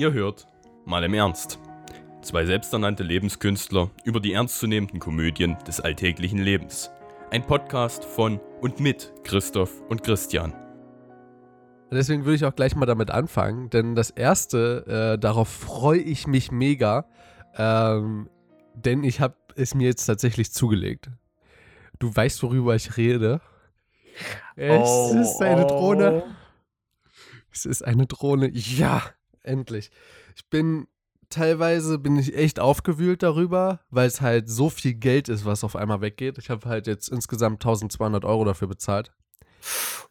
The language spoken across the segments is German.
Ihr hört mal im Ernst. Zwei selbsternannte Lebenskünstler über die ernstzunehmenden Komödien des alltäglichen Lebens. Ein Podcast von und mit Christoph und Christian. Deswegen würde ich auch gleich mal damit anfangen, denn das erste, äh, darauf freue ich mich mega, ähm, denn ich habe es mir jetzt tatsächlich zugelegt. Du weißt, worüber ich rede. Es Oh, ist eine Drohne. oh. Es ist eine Drohne. Ja, endlich. Ich bin teilweise bin ich echt aufgewühlt darüber, weil es halt so viel Geld ist, was auf einmal weggeht. Ich habe halt jetzt insgesamt 1200 Euro dafür bezahlt.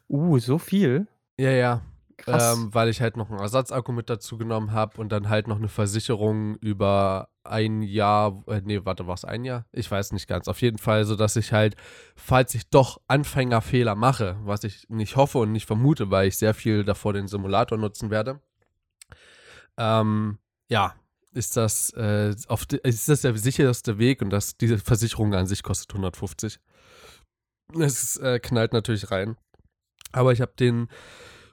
Uh, so viel? Ja, ja. Krass. Ähm, weil ich halt noch einen Ersatzakku mit dazu genommen habe und dann halt noch eine Versicherung über ein Jahr, äh, nee, warte, war es ein Jahr? Ich weiß nicht ganz. Auf jeden Fall, so dass ich halt, falls ich doch Anfängerfehler mache, was ich nicht hoffe und nicht vermute, weil ich sehr viel davor den Simulator nutzen werde, ähm, ja, ist das, äh, auf ist das der sicherste Weg und das, diese Versicherung an sich kostet 150. Es äh, knallt natürlich rein. Aber ich habe den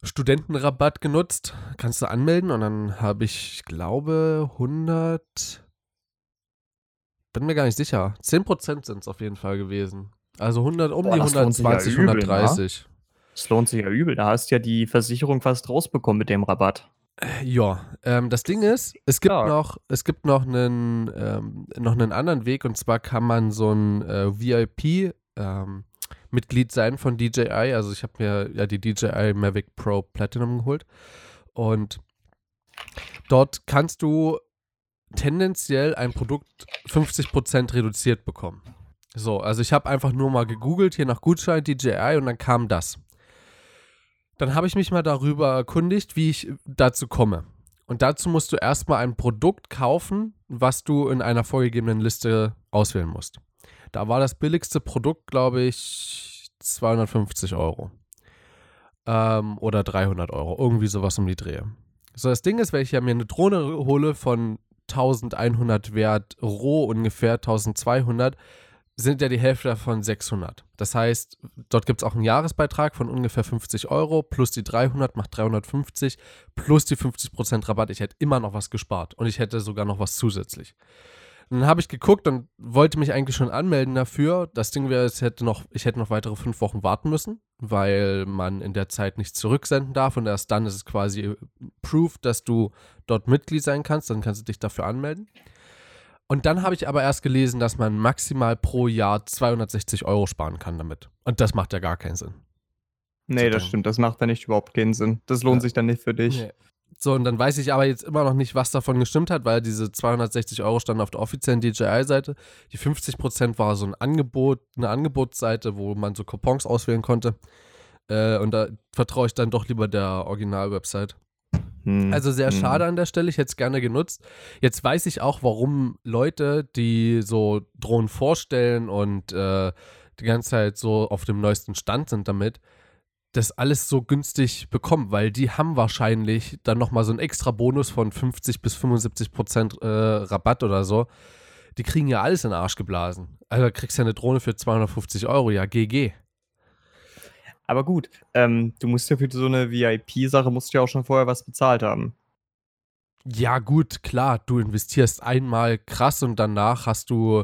Studentenrabatt genutzt. Kannst du anmelden und dann habe ich, ich glaube, 100. Bin mir gar nicht sicher. 10% sind es auf jeden Fall gewesen. Also 100, um Boah, die das lohnt sich ja 120, übel, ne? 130. Das lohnt sich ja übel. Da hast du ja die Versicherung fast rausbekommen mit dem Rabatt. Ja, ähm, das Ding ist, es gibt noch, es gibt noch einen, ähm, noch einen anderen Weg und zwar kann man so ein äh, VIP ähm, Mitglied sein von DJI. Also ich habe mir ja die DJI Mavic Pro Platinum geholt und dort kannst du tendenziell ein Produkt 50% reduziert bekommen. So, also ich habe einfach nur mal gegoogelt hier nach Gutschein DJI und dann kam das. Dann habe ich mich mal darüber erkundigt, wie ich dazu komme. Und dazu musst du erstmal ein Produkt kaufen, was du in einer vorgegebenen Liste auswählen musst. Da war das billigste Produkt, glaube ich, 250 Euro. Ähm, oder 300 Euro. Irgendwie sowas um die Drehe. So, das Ding ist, wenn ich ja mir eine Drohne hole von 1100 Wert roh, ungefähr 1200, sind ja die Hälfte davon 600. Das heißt, dort gibt es auch einen Jahresbeitrag von ungefähr 50 Euro, plus die 300 macht 350, plus die 50% Rabatt. Ich hätte immer noch was gespart und ich hätte sogar noch was zusätzlich. Dann habe ich geguckt und wollte mich eigentlich schon anmelden dafür. Das Ding wäre, es hätte noch, ich hätte noch weitere fünf Wochen warten müssen, weil man in der Zeit nichts zurücksenden darf und erst dann ist es quasi Proof, dass du dort Mitglied sein kannst. Dann kannst du dich dafür anmelden. Und dann habe ich aber erst gelesen, dass man maximal pro Jahr 260 Euro sparen kann damit. Und das macht ja gar keinen Sinn. Nee, das stimmt. Das macht dann nicht überhaupt keinen Sinn. Das lohnt Ja. sich dann nicht für dich. Nee. So, und dann weiß ich aber jetzt immer noch nicht, was davon gestimmt hat, weil diese 260 Euro standen auf der offiziellen DJI-Seite. Die 50% war so ein Angebot, eine Angebotsseite, wo man so Coupons auswählen konnte. Äh, und da vertraue ich dann doch lieber der Original-Website. Hm. Also sehr Hm. schade an der Stelle, ich hätte es gerne genutzt. Jetzt weiß ich auch, warum Leute, die so Drohnen vorstellen und äh, die ganze Zeit so auf dem neuesten Stand sind damit, das alles so günstig bekommen, weil die haben wahrscheinlich dann nochmal so einen extra Bonus von 50 bis 75 Prozent äh, Rabatt oder so. Die kriegen ja alles in den Arsch geblasen. Also kriegst du ja eine Drohne für 250 Euro, ja GG. Aber gut, ähm, du musst ja für so eine VIP-Sache musst du ja auch schon vorher was bezahlt haben. Ja, gut, klar, du investierst einmal krass und danach hast du,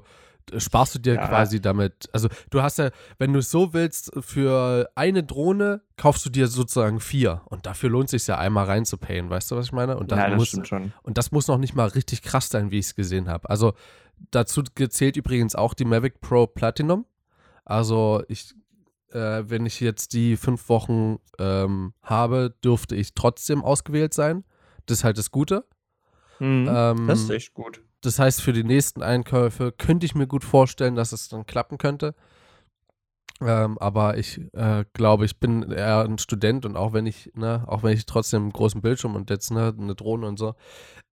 sparst du dir Ja. quasi damit. Also, du hast ja, wenn du es so willst, für eine Drohne kaufst du dir sozusagen vier. Und dafür lohnt es sich ja einmal reinzupayen, weißt du, was ich meine? Und, dann ja, das muss, stimmt schon. und das muss noch nicht mal richtig krass sein, wie ich es gesehen habe. Also, dazu gezählt übrigens auch die Mavic Pro Platinum. Also, ich, äh, wenn ich jetzt die fünf Wochen ähm, habe, dürfte ich trotzdem ausgewählt sein. Das ist halt das Gute. Hm. Ähm, das ist echt gut. das heißt, für die nächsten Einkäufe könnte ich mir gut vorstellen, dass es dann klappen könnte. Ähm, aber ich äh, glaube, ich bin eher ein Student und auch wenn ich, ne, auch wenn ich trotzdem einen großen Bildschirm und jetzt ne, eine Drohne und so,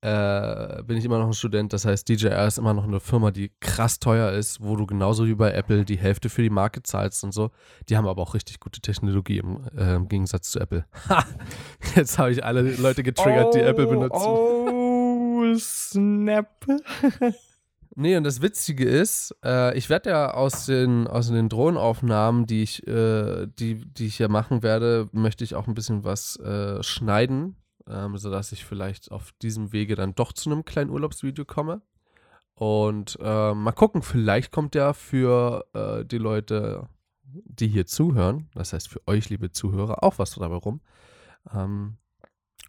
äh, bin ich immer noch ein Student. Das heißt, DJI ist immer noch eine Firma, die krass teuer ist, wo du genauso wie bei Apple die Hälfte für die Marke zahlst und so. Die haben aber auch richtig gute Technologie im, äh, im Gegensatz zu Apple. Ha! Jetzt habe ich alle Leute getriggert, die Apple benutzen. Oh, snap. Nee, und das Witzige ist, äh, ich werde ja aus den, aus den Drohnenaufnahmen, die ich, äh, die, die ich ja machen werde, möchte ich auch ein bisschen was äh, schneiden ähm, sodass ich vielleicht auf diesem Wege dann doch zu einem kleinen Urlaubsvideo komme. Und äh, mal gucken, vielleicht kommt ja für äh, die Leute, die hier zuhören, das heißt für euch, liebe Zuhörer, auch was dabei rum. Ähm,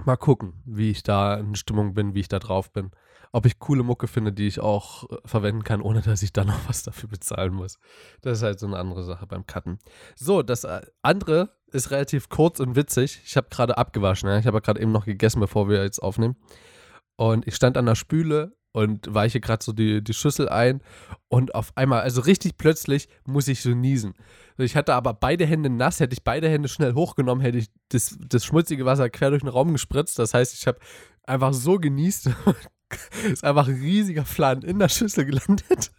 mal gucken, wie ich da in Stimmung bin, wie ich da drauf bin. Ob ich coole Mucke finde, die ich auch äh, verwenden kann, ohne dass ich dann noch was dafür bezahlen muss. Das ist halt so eine andere Sache beim Cutten. So, das äh, andere ist relativ kurz und witzig. Ich habe gerade abgewaschen. Ja? Ich habe gerade eben noch gegessen, bevor wir jetzt aufnehmen. Und ich stand an der Spüle und weiche gerade so die, die Schüssel ein und auf einmal, also richtig plötzlich, muss ich so niesen. Ich hatte aber beide Hände nass, hätte ich beide Hände schnell hochgenommen, hätte ich das, das schmutzige Wasser quer durch den Raum gespritzt. Das heißt, ich habe einfach so genießt. ist einfach ein riesiger Flan in der Schüssel gelandet.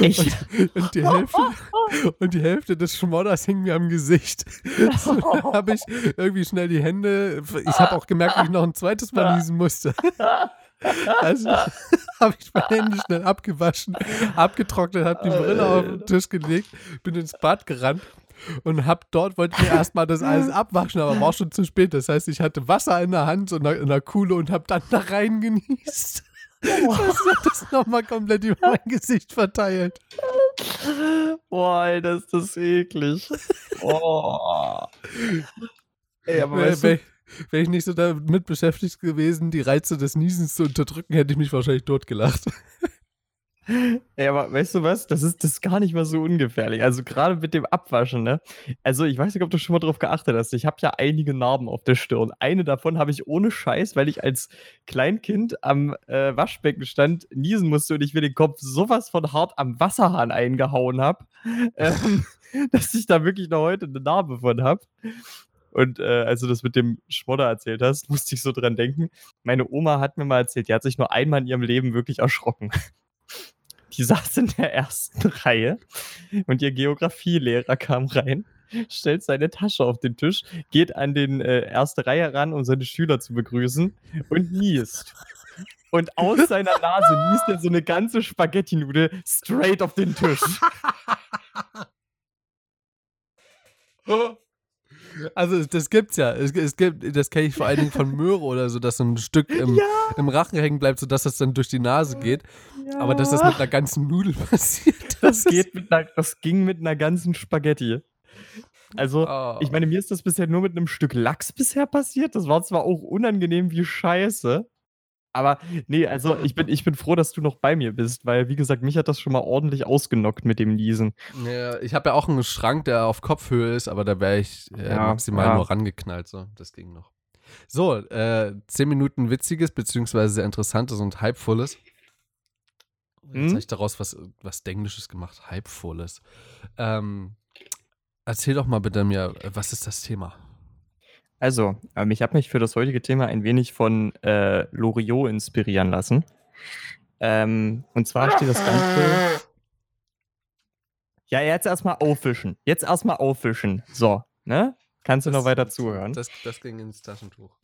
Und, und, die Hälfte, und die Hälfte des Schmodders hing mir am Gesicht. So, dann habe ich irgendwie schnell die Hände. Ich habe auch gemerkt, wie ich noch ein zweites Mal niesen musste. Also habe ich meine Hände schnell abgewaschen, abgetrocknet, habe die Brille auf den Tisch gelegt, bin ins Bad gerannt und habe dort, wollte mir erstmal das alles abwaschen, aber war auch schon zu spät. Das heißt, ich hatte Wasser in der Hand und in der Kuhle und habe dann da rein genießt. Das hat das nochmal komplett über mein Gesicht verteilt. Boah, das ist das eklig. Oh. Ey, aber weißt du, Wäre ich nicht so damit beschäftigt gewesen, die Reize des Niesens zu unterdrücken, hätte ich mich wahrscheinlich totgelacht. Ey, aber weißt du was? Das ist, das ist gar nicht mal so ungefährlich. Also gerade mit dem Abwaschen, ne? Also ich weiß nicht, ob du schon mal drauf geachtet hast. Ich habe ja einige Narben auf der Stirn. Eine davon habe ich ohne Scheiß, weil ich als Kleinkind am äh, Waschbecken stand, niesen musste und ich mir den Kopf sowas von hart am Wasserhahn eingehauen habe, ähm, dass ich da wirklich noch heute eine Narbe von habe. Und äh, als du das mit dem Schmodder erzählt hast, musste ich so dran denken. Meine Oma hat mir mal erzählt, die hat sich nur einmal in ihrem Leben wirklich erschrocken. Die saß in der ersten Reihe und ihr Geografielehrer kam rein, stellt seine Tasche auf den Tisch, geht an den äh, erste Reihe ran, um seine Schüler zu begrüßen und niest. Und aus seiner Nase niest er so eine ganze Spaghetti-Nudel straight auf den Tisch. Also das gibt's ja. Es, es gibt, das kenne ich vor allen Dingen von Möhre oder so, dass so ein Stück im, ja. im Rachen hängen bleibt, sodass das dann durch die Nase geht. Ja. Aber dass das mit einer ganzen Nudel passiert. Das, das geht mit einer, das ging mit einer ganzen Spaghetti. Also, oh. ich meine, mir ist das bisher nur mit einem Stück Lachs bisher passiert. Das war zwar auch unangenehm wie Scheiße, aber nee, also ich bin, ich bin froh, dass du noch bei mir bist, weil, wie gesagt, mich hat das schon mal ordentlich ausgenockt mit dem Niesen. Ja, ich habe ja auch einen Schrank, der auf Kopfhöhe ist, aber da wäre ich äh, ja, maximal ja. nur rangeknallt. So, das ging noch. So, äh, zehn Minuten Witziges, beziehungsweise sehr Interessantes und Hypefulles. Jetzt hm? habe ich daraus was, was Denglisches gemacht. Hypefulles. Ähm, erzähl doch mal bitte mir, was ist das Thema? Also, ähm, ich habe mich für das heutige Thema ein wenig von äh, Loriot inspirieren lassen. Ähm, und zwar steht das Ganze. Ja, jetzt erstmal auffischen. Jetzt erstmal auffischen. So, ne? Kannst du das, noch weiter zuhören? Das, das ging ins Taschentuch.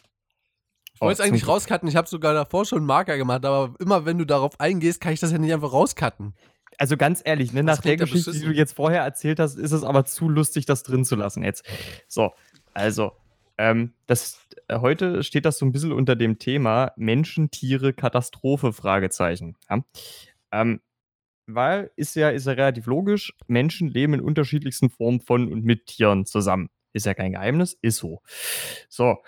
Ich wollte es eigentlich rauscutten. Ich habe sogar davor schon einen Marker gemacht, aber immer wenn du darauf eingehst, kann ich das ja nicht einfach rauscutten. Also ganz ehrlich, ne, nach der Geschichte, die du jetzt vorher erzählt hast, ist es aber zu lustig, das drin zu lassen jetzt. So, also, ähm, das, äh, heute steht das so ein bisschen unter dem Thema Menschen, Tiere, Katastrophe, Fragezeichen. Ja? Ähm, weil ist ja, ist ja relativ logisch, Menschen leben in unterschiedlichsten Formen von und mit Tieren zusammen. Ist ja kein Geheimnis, ist so. So,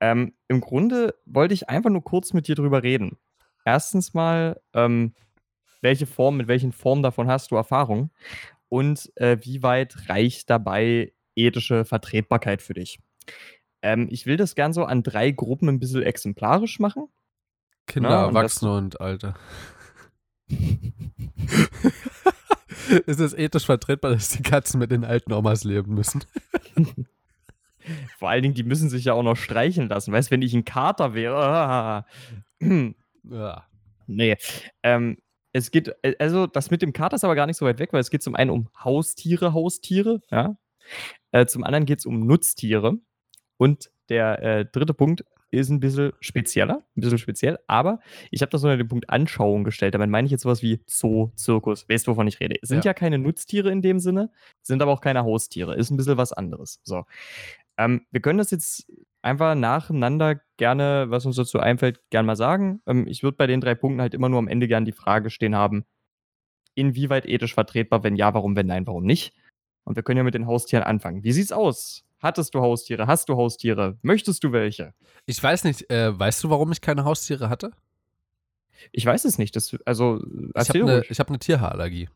ähm, im Grunde wollte ich einfach nur kurz mit dir drüber reden. Erstens mal, ähm, welche Form, mit welchen Formen davon hast du Erfahrung und äh, wie weit reicht dabei ethische Vertretbarkeit für dich? Ähm, ich will das gern so an drei Gruppen ein bisschen exemplarisch machen. Kinder, Na, Erwachsene und, und Alte. ist es ethisch vertretbar, dass die Katzen mit den alten Omas leben müssen? Vor allen Dingen, die müssen sich ja auch noch streicheln lassen. Weißt du, wenn ich ein Kater wäre. ja. Nee. Ähm, es geht, äh, also das mit dem Kater ist aber gar nicht so weit weg, weil es geht zum einen um Haustiere, Haustiere, ja. Äh, zum anderen geht es um Nutztiere. Und der äh, dritte Punkt ist ein bisschen spezieller, ein bisschen speziell, aber ich habe das unter den Punkt Anschauung gestellt. Damit meine ich jetzt sowas wie Zoo, Zirkus. Weißt du, wovon ich rede? Es sind ja. ja keine Nutztiere in dem Sinne, sind aber auch keine Haustiere. Ist ein bisschen was anderes. So. Ähm, wir können das jetzt einfach nacheinander gerne, was uns dazu einfällt, gern mal sagen. Ähm, ich würde bei den drei Punkten halt immer nur am Ende gern die Frage stehen haben, inwieweit ethisch vertretbar, wenn ja, warum, wenn nein, warum nicht. Und wir können ja mit den Haustieren anfangen. Wie sieht's aus? Hattest du Haustiere? Hast du Haustiere? Möchtest du welche? Ich weiß nicht, äh, weißt du, warum ich keine Haustiere hatte? Ich weiß es nicht. Das, also, ich habe eine hab ne Tierhaarallergie.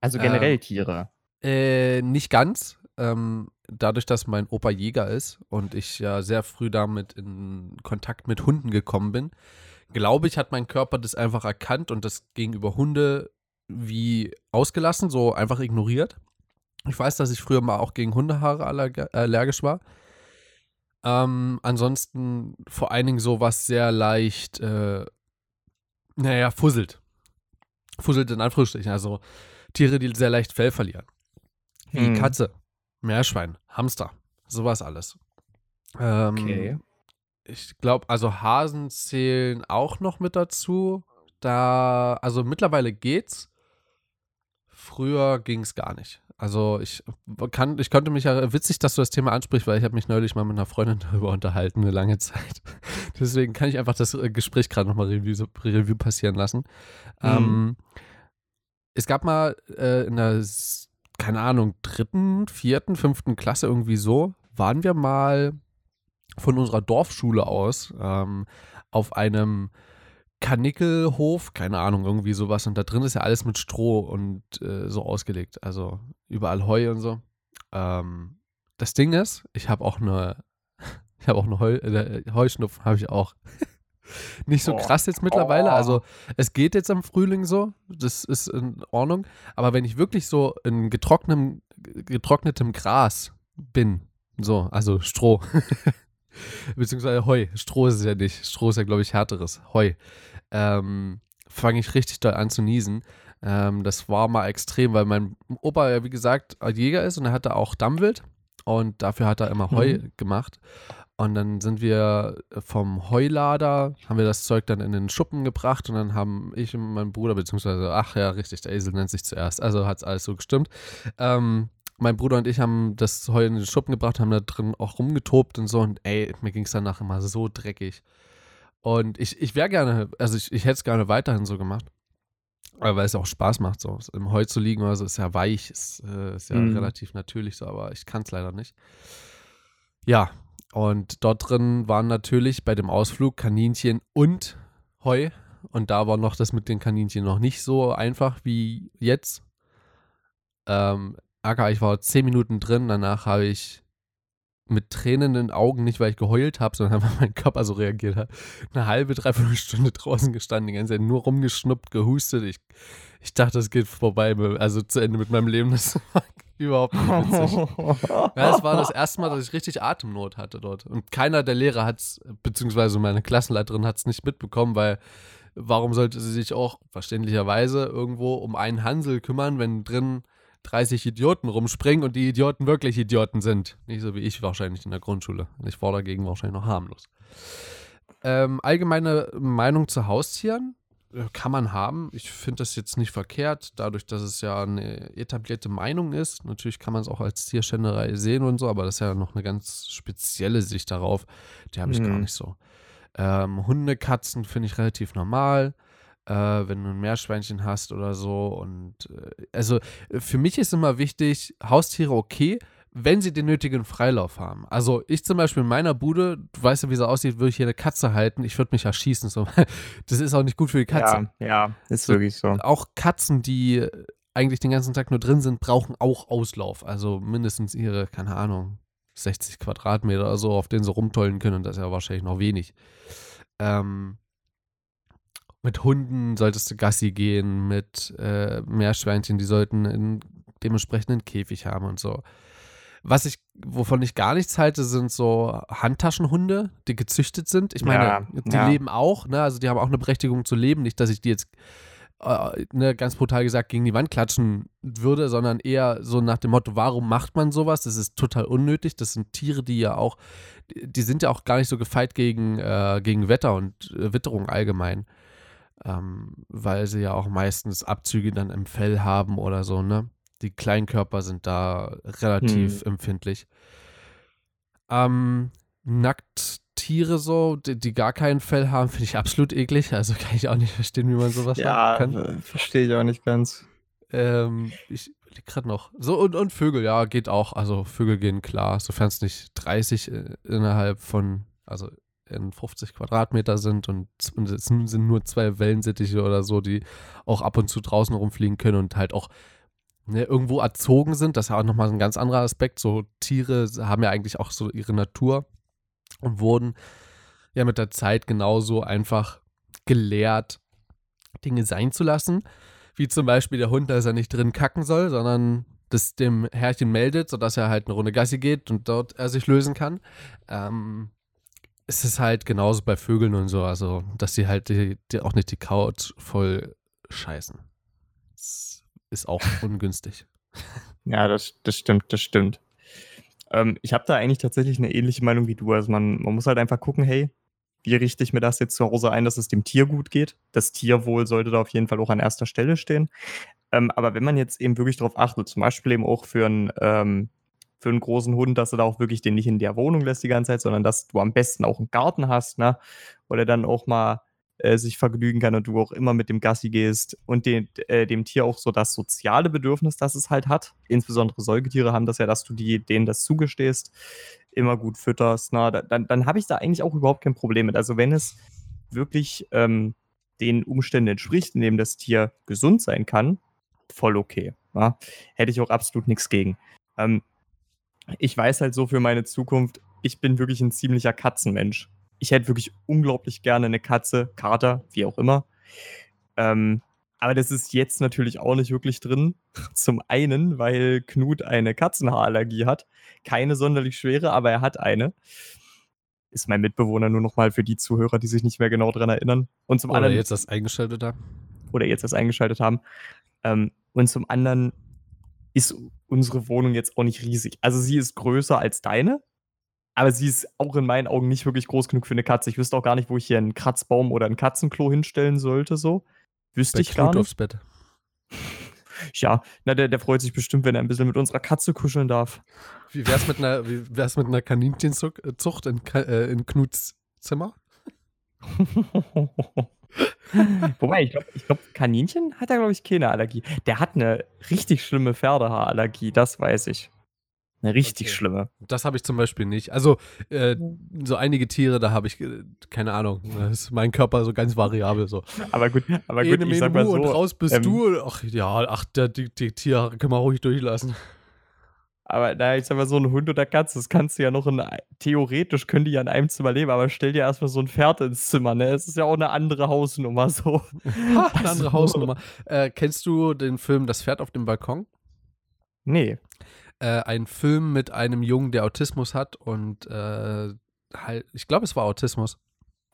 Also generell ähm, Tiere? Äh, nicht ganz. Ähm, dadurch, dass mein Opa Jäger ist und ich ja sehr früh damit in Kontakt mit Hunden gekommen bin, glaube ich, hat mein Körper das einfach erkannt und das gegenüber Hunde wie ausgelassen, so einfach ignoriert. Ich weiß, dass ich früher mal auch gegen Hundehaare allergisch war. Ähm, ansonsten vor allen Dingen so was sehr leicht, äh, naja, fusselt. Fusselt in Anführungsstrichen. Also Tiere, die sehr leicht Fell verlieren. Wie hm. Katze, Meerschwein, Hamster, sowas alles. Ähm, okay. Ich glaube, also Hasen zählen auch noch mit dazu. Da, also mittlerweile geht's. Früher ging es gar nicht. Also ich kann, ich konnte mich ja, witzig, dass du das Thema ansprichst, weil ich habe mich neulich mal mit einer Freundin darüber unterhalten, eine lange Zeit. Deswegen kann ich einfach das äh, Gespräch gerade nochmal Review, Review passieren lassen. Mhm. Ähm, es gab mal äh, in der keine Ahnung, dritten, vierten, fünften Klasse irgendwie so, waren wir mal von unserer Dorfschule aus ähm, auf einem Kanickelhof, keine Ahnung, irgendwie sowas. Und da drin ist ja alles mit Stroh und äh, so ausgelegt. Also überall Heu und so. Ähm, das Ding ist, ich habe auch eine, ich habe auch eine Heu, äh, Heuschnupfen, habe ich auch. Nicht so krass jetzt mittlerweile. Also es geht jetzt im Frühling so, das ist in Ordnung. Aber wenn ich wirklich so in getrocknetem, getrocknetem Gras bin, so, also Stroh, beziehungsweise Heu, Stroh ist es ja nicht. Stroh ist ja, glaube ich, härteres. Heu. Ähm, fange ich richtig doll an zu niesen. Ähm, das war mal extrem, weil mein Opa ja, wie gesagt, Jäger ist und er hatte auch Dammwild. Und dafür hat er immer Heu mhm. gemacht. Und dann sind wir vom Heulader, haben wir das Zeug dann in den Schuppen gebracht und dann haben ich und mein Bruder, beziehungsweise, ach ja, richtig, der Esel nennt sich zuerst, also hat es alles so gestimmt. Ähm, mein Bruder und ich haben das Heu in den Schuppen gebracht, haben da drin auch rumgetobt und so und ey, mir ging es danach immer so dreckig. Und ich, ich wäre gerne, also ich, ich hätte es gerne weiterhin so gemacht. weil es auch Spaß macht, so im Heu zu liegen oder so, ist ja weich, ist, äh, ist ja mhm. relativ natürlich so, aber ich kann es leider nicht. Ja, und dort drin waren natürlich bei dem Ausflug Kaninchen und Heu. Und da war noch das mit den Kaninchen noch nicht so einfach wie jetzt. Ähm, Aka, ich war zehn Minuten drin, danach habe ich mit tränenden Augen, nicht weil ich geheult habe, sondern weil mein Körper so reagiert hat, eine halbe, dreiviertel Stunde draußen gestanden, die ganze Zeit nur rumgeschnuppt, gehustet. Ich, ich dachte, es geht vorbei, also zu Ende mit meinem Leben. Das war Überhaupt nicht witzig. ja, es war das erste Mal, dass ich richtig Atemnot hatte dort. Und keiner der Lehrer hat es, beziehungsweise meine Klassenleiterin hat es nicht mitbekommen, weil warum sollte sie sich auch verständlicherweise irgendwo um einen Hansel kümmern, wenn drin 30 Idioten rumspringen und die Idioten wirklich Idioten sind. Nicht so wie ich wahrscheinlich in der Grundschule. Ich war dagegen wahrscheinlich noch harmlos. Ähm, allgemeine Meinung zu Haustieren kann man haben. Ich finde das jetzt nicht verkehrt, dadurch, dass es ja eine etablierte Meinung ist. Natürlich kann man es auch als Tierschänderei sehen und so, aber das ist ja noch eine ganz spezielle Sicht darauf. Die habe ich mhm. gar nicht so. Ähm, Hunde, Katzen finde ich relativ normal. Äh, wenn du ein Meerschweinchen hast oder so. Und äh, also für mich ist immer wichtig, Haustiere okay, wenn sie den nötigen Freilauf haben. Also ich zum Beispiel in meiner Bude, du weißt ja, wie sie aussieht, würde ich hier eine Katze halten, ich würde mich erschießen. So. Das ist auch nicht gut für die Katze. Ja, ja ist wirklich so. Auch Katzen, die eigentlich den ganzen Tag nur drin sind, brauchen auch Auslauf. Also mindestens ihre, keine Ahnung, 60 Quadratmeter oder so, auf denen sie rumtollen können. Und das ist ja wahrscheinlich noch wenig. Ähm, mit Hunden solltest du Gassi gehen, mit äh, Meerschweinchen, die sollten einen dementsprechenden Käfig haben und so. Was ich, wovon ich gar nichts halte, sind so Handtaschenhunde, die gezüchtet sind. Ich meine, ja, die ja. leben auch, ne? Also die haben auch eine Berechtigung zu leben. Nicht, dass ich die jetzt äh, ne, ganz brutal gesagt gegen die Wand klatschen würde, sondern eher so nach dem Motto, warum macht man sowas? Das ist total unnötig. Das sind Tiere, die ja auch, die sind ja auch gar nicht so gefeit gegen, äh, gegen Wetter und äh, Witterung allgemein. Ähm, weil sie ja auch meistens Abzüge dann im Fell haben oder so, ne? die Kleinkörper sind da relativ hm. empfindlich. Ähm, Nackttiere so, die, die gar kein Fell haben, finde ich absolut eklig. Also kann ich auch nicht verstehen, wie man sowas Ja, machen kann. äh, verstehe ich auch nicht ganz. Ähm, ich überlege gerade noch. So, und, und Vögel, ja, geht auch. Also Vögel gehen klar, sofern es nicht 30 äh, innerhalb von, also in 50 Quadratmeter sind und, es sind sind nur zwei Wellensittiche oder so, die auch ab und zu draußen rumfliegen können und halt auch ne, irgendwo erzogen sind. Das ist ja auch nochmal ein ganz anderer Aspekt. So Tiere haben ja eigentlich auch so ihre Natur und wurden ja mit der Zeit genauso einfach gelehrt, Dinge sein zu lassen. Wie zum Beispiel der Hund, dass er nicht drin kacken soll, sondern das dem Herrchen meldet, sodass er halt eine Runde Gassi geht und dort er sich lösen kann. Ähm, es ist halt genauso bei Vögeln und so, also dass sie halt die, die auch nicht die Couch voll scheißen. Das ist auch ungünstig. Ja, das, das stimmt, das stimmt. Ähm, ich habe da eigentlich tatsächlich eine ähnliche Meinung wie du. Also man, man muss halt einfach gucken, hey, wie richte ich mir das jetzt zu Hause ein, dass es dem Tier gut geht? Das Tierwohl sollte da auf jeden Fall auch an erster Stelle stehen. Ähm, aber wenn man jetzt eben wirklich darauf achtet, zum Beispiel eben auch für einen, ähm, für einen großen Hund, dass du da auch wirklich den nicht in der Wohnung lässt die ganze Zeit, sondern dass du am besten auch einen Garten hast, ne? Oder dann auch mal äh, sich vergnügen kann und du auch immer mit dem Gassi gehst und den, äh, dem Tier auch so das soziale Bedürfnis, das es halt hat. Insbesondere Säugetiere haben das ja, dass du die, denen das zugestehst, immer gut fütterst. Na, da- dann dann habe ich da eigentlich auch überhaupt kein Problem mit. Also wenn es wirklich ähm, den Umständen entspricht, in dem das Tier gesund sein kann, voll okay. Ja? Hätte ich auch absolut nichts gegen. Ähm, ich weiß halt so für meine Zukunft, ich bin wirklich ein ziemlicher Katzenmensch. Ich hätte wirklich unglaublich gerne eine Katze, Kater, wie auch immer. Ähm, aber das ist jetzt natürlich auch nicht wirklich drin. Zum einen, weil Knut eine Katzenhaarallergie hat. Keine sonderlich schwere, aber er hat eine. Ist mein Mitbewohner nur nochmal für die Zuhörer, die sich nicht mehr genau daran erinnern. Und zum Oder anderen jetzt das eingeschaltet da. oder jetzt erst eingeschaltet haben. Ähm, und zum anderen ist unsere Wohnung jetzt auch nicht riesig. Also sie ist größer als deine, aber sie ist auch in meinen Augen nicht wirklich groß genug für eine Katze. Ich wüsste auch gar nicht, wo ich hier einen Kratzbaum oder ein Katzenklo hinstellen sollte, so. Wüsste Bei ich gar Knut nicht. aufs Bett. Ja, na, der, der freut sich bestimmt, wenn er ein bisschen mit unserer Katze kuscheln darf. Wie wär's mit einer, wie wär's mit einer Kaninchenzucht in, äh, in Knuts Zimmer? Wobei, ich glaube, ich glaub, Kaninchen hat er, glaube ich, keine Allergie. Der hat eine richtig schlimme Pferdehaarallergie, das weiß ich. Eine richtig Okay. schlimme. Das habe ich zum Beispiel nicht. Also, äh, so einige Tiere, da habe ich, äh, keine Ahnung, da ist mein Körper so ganz variabel so. Aber gut, aber gut, Ene, ich sag mal mu und so. raus bist ähm, du. Ach ja, ach, der, die, die Tiere können wir ruhig durchlassen. Aber na, ich sag mal, so ein Hund oder Katze, das kannst du ja noch in, theoretisch können die ja in einem Zimmer leben, aber stell dir erstmal so ein Pferd ins Zimmer, ne? Es ist ja auch eine andere Hausnummer so. Ha, eine andere Also- Hausnummer. Äh, kennst du den Film Das Pferd auf dem Balkon? Nee. Äh, ein Film mit einem Jungen, der Autismus hat und äh, halt, ich glaube, es war Autismus.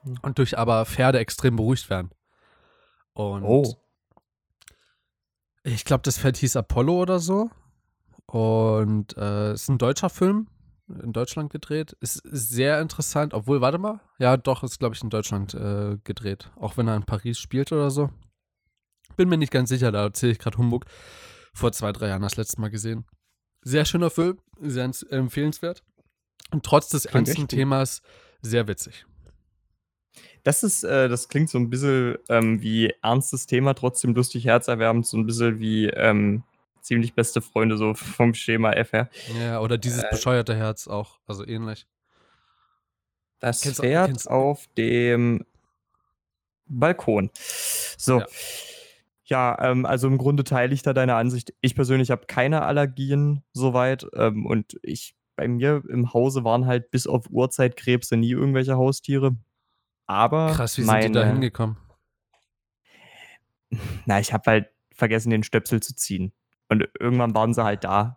Hm. Und durch aber Pferde extrem beruhigt werden. Und Oh. Ich glaube, das Pferd hieß Apollo oder so. Und äh, ist ein deutscher Film, in Deutschland gedreht. Ist, sehr interessant, obwohl, warte mal. Ja, doch, ist, glaube ich, in Deutschland äh, gedreht. Auch wenn er in Paris spielt oder so. Bin mir nicht ganz sicher, da erzähle ich gerade Humbug. Vor zwei, drei Jahren das letzte Mal gesehen. Sehr schöner Film, sehr empfehlenswert. Und trotz des Klingt ernsten. Themas sehr witzig. Das ist, äh, das klingt so ein bisschen ähm, wie ernstes Thema, trotzdem lustig, herzerwärmend, so ein bisschen wie ähm, ziemlich beste Freunde, so vom Schema F her. Ja, oder dieses Äh. bescheuerte Herz auch, also ähnlich. Das Kennst Pferd kennst- auf dem Balkon. So. Ja. Ja, ähm, also im Grunde teile ich da deine Ansicht. Ich persönlich habe keine Allergien soweit ähm, und ich bei mir im Hause waren halt bis auf Urzeitkrebse nie irgendwelche Haustiere. Aber Krass, wie meine, sind die da hingekommen? Na, ich habe halt vergessen, den Stöpsel zu ziehen. Und irgendwann waren sie halt da.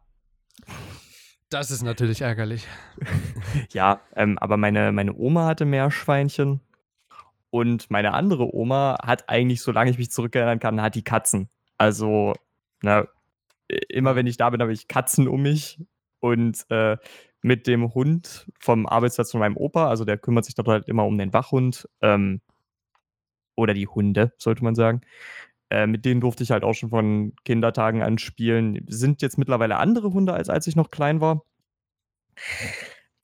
Das ist natürlich ärgerlich. Ja, ähm, aber meine, meine Oma hatte Meerschweinchen und meine andere Oma hat eigentlich, solange ich mich zurückerinnern kann, hat die Katzen. Also, na, i- immer wenn ich da bin, habe ich Katzen um mich und äh, mit dem Hund vom Arbeitsplatz von meinem Opa, also der kümmert sich dort halt immer um den Wachhund ähm, oder die Hunde, sollte man sagen. Äh, mit denen durfte ich halt auch schon von Kindertagen an spielen. Sind jetzt mittlerweile andere Hunde, als als ich noch klein war.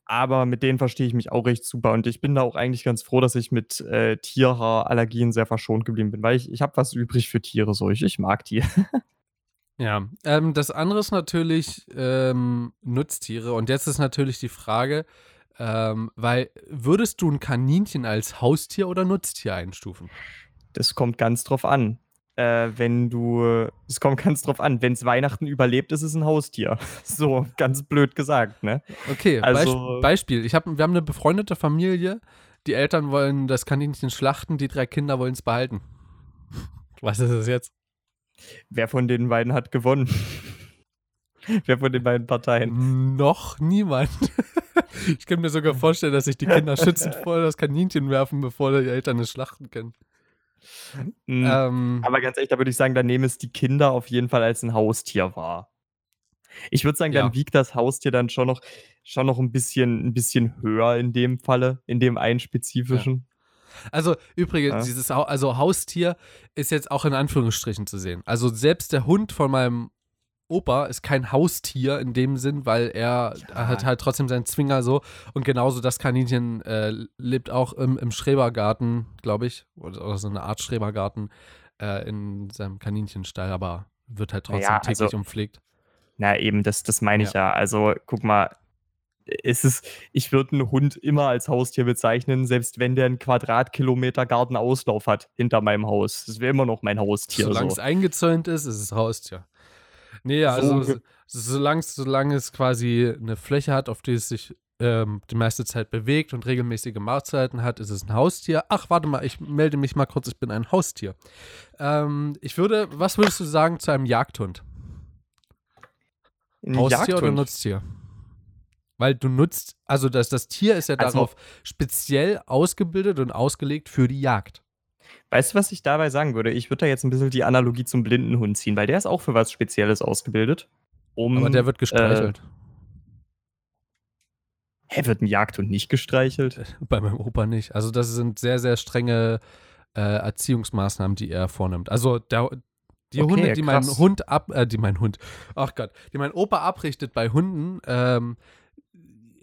aber mit denen verstehe ich mich auch recht super und ich bin da auch eigentlich ganz froh, dass ich mit äh, Tierhaarallergien sehr verschont geblieben bin, weil ich, ich habe was übrig für Tiere, so ich, ich mag die. Ja, ähm, das andere ist natürlich ähm, Nutztiere. Und jetzt ist natürlich die Frage, ähm, weil würdest du ein Kaninchen als Haustier oder Nutztier einstufen? Das kommt ganz drauf an. Äh, wenn du, es kommt ganz drauf an, wenn es Weihnachten überlebt, ist es ein Haustier. So, ganz blöd gesagt, ne? Okay, Also- Beisp Beispiel. Ich hab, wir haben eine befreundete Familie. Die Eltern wollen das Kaninchen schlachten, die drei Kinder wollen es behalten. Was ist es jetzt? Wer von den beiden hat gewonnen? Wer von den beiden Parteien? Noch niemand. ich kann mir sogar vorstellen, dass sich die Kinder schützend vor das Kaninchen werfen, bevor die Eltern es schlachten können. Mhm. Ähm, Aber ganz ehrlich, da würde ich sagen, dann nehmen es die Kinder auf jeden Fall als ein Haustier wahr. Ich würde sagen, dann Ja. wiegt das Haustier dann schon noch, schon noch ein, bisschen, ein bisschen höher in dem Falle, in dem einen spezifischen. Also übrigens, Ja. dieses Hau also Haustier ist jetzt auch in Anführungsstrichen zu sehen. Also selbst der Hund von meinem Opa ist kein Haustier in dem Sinn, weil er Ja. hat halt trotzdem seinen Zwinger so. Und genauso das Kaninchen äh, lebt auch im, im Schrebergarten, glaube ich, oder, oder so eine Art Schrebergarten äh, in seinem Kaninchenstall, aber wird halt trotzdem Naja, täglich also- umpflegt. Na eben, das, das meine ich ja. Also guck mal, es ist, ich würde einen Hund immer als Haustier bezeichnen, selbst wenn der einen Quadratkilometer Gartenauslauf hat hinter meinem Haus. Das wäre immer noch mein Haustier. Solange so. es eingezäunt ist, ist es Haustier. Nee, So also so, solange, es- solange es quasi eine Fläche hat, auf die es sich ähm, die meiste Zeit bewegt und regelmäßige Mahlzeiten hat, ist es ein Haustier. Ach, warte mal, ich melde mich mal kurz, ich bin ein Haustier. Ähm, ich würde, was würdest du sagen zu einem Jagdhund? Ein Haustier oder Jagdhund. Nutztier? Weil du nutzt, also das, das Tier ist ja Also- darauf speziell ausgebildet und ausgelegt für die Jagd. Weißt du, was ich dabei sagen würde? Ich würde da jetzt ein bisschen die Analogie zum Blindenhund ziehen, weil der ist auch für was Spezielles ausgebildet. Um, Aber der wird gestreichelt. Äh, hä, wird ein Jagdhund nicht gestreichelt? Bei meinem Opa nicht. Also das sind sehr, sehr strenge äh, Erziehungsmaßnahmen, die er vornimmt. Also der, die Okay, Hunde, die mein krass. Hund ab, äh, die mein Hund, ach Gott, die mein Opa abrichtet bei Hunden, ähm,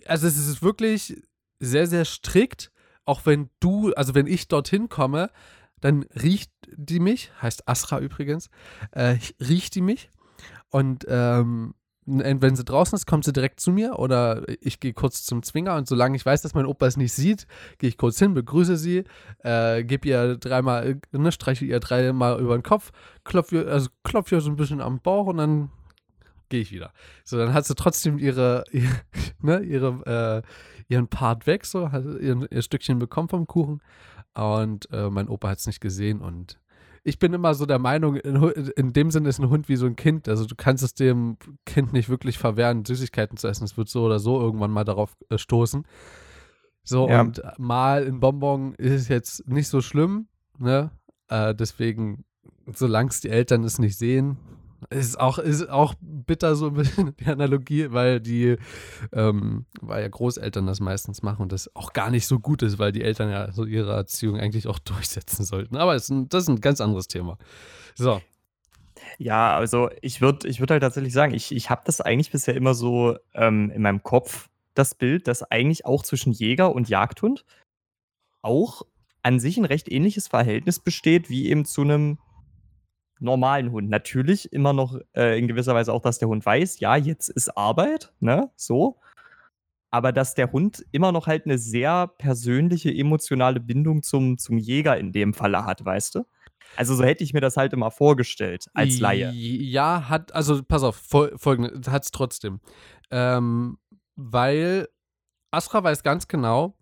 also es ist wirklich sehr, sehr strikt, auch wenn du, also wenn ich dorthin komme, dann riecht die mich, heißt Asra übrigens, äh, riecht die mich und ähm, wenn sie draußen ist, kommt sie direkt zu mir oder ich gehe kurz zum Zwinger und solange ich weiß, dass mein Opa es nicht sieht, gehe ich kurz hin, begrüße sie, äh, gebe ihr dreimal, ne, streiche ihr dreimal über den Kopf, klopfe ihr, also klopfe ihr so ein bisschen am Bauch und dann gehe ich wieder. So, dann hat sie trotzdem ihre, ihr, ne, ihre, äh, ihren Part weg, so, hat ihr, ihr Stückchen bekommen vom Kuchen und äh, mein Opa hat es nicht gesehen und ich bin immer so der Meinung, in, in dem Sinne ist ein Hund wie so ein Kind. Also du kannst es dem Kind nicht wirklich verwehren, Süßigkeiten zu essen. Es wird so oder so irgendwann mal darauf äh, stoßen. So, Ja. und mal ein Bonbon ist jetzt nicht so schlimm, ne? Äh, deswegen, solange es die Eltern es nicht sehen, ist auch, ist auch bitter so ein bisschen die Analogie, weil die, ähm, weil ja Großeltern das meistens machen und das auch gar nicht so gut ist, weil die Eltern ja so ihre Erziehung eigentlich auch durchsetzen sollten. Aber es ist ein, das ist ein ganz anderes Thema. So, Ja, also ich würde ich würd halt tatsächlich sagen, ich, ich habe das eigentlich bisher immer so ähm, in meinem Kopf, das Bild, dass eigentlich auch zwischen Jäger und Jagdhund auch an sich ein recht ähnliches Verhältnis besteht wie eben zu einem normalen Hund. Natürlich immer noch äh, in gewisser Weise auch, dass der Hund weiß, ja, jetzt ist Arbeit, ne, so. Aber dass der Hund immer noch halt eine sehr persönliche, emotionale Bindung zum, zum Jäger in dem Falle hat, weißt du? Also so hätte ich mir das halt immer vorgestellt, als Laie. Ja, hat, also pass auf, fol folgendes, hat es trotzdem. Ähm, weil Astra weiß ganz genau,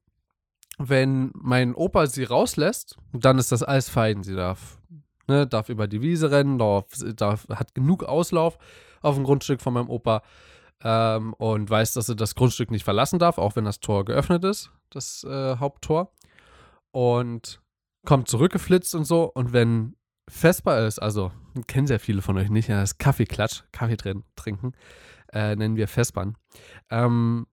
wenn mein Opa sie rauslässt, dann ist das alles fein. Sie darf, ne, darf über die Wiese rennen, darf, darf, hat genug Auslauf auf dem Grundstück von meinem Opa ähm, und weiß, dass sie das Grundstück nicht verlassen darf, auch wenn das Tor geöffnet ist, das äh, Haupttor. Und kommt zurückgeflitzt und so. Und wenn Vesper ist, also kennen sehr viele von euch nicht, ja, das Kaffeeklatsch, Kaffee drin, trinken, äh, nennen wir Vespern. Ähm,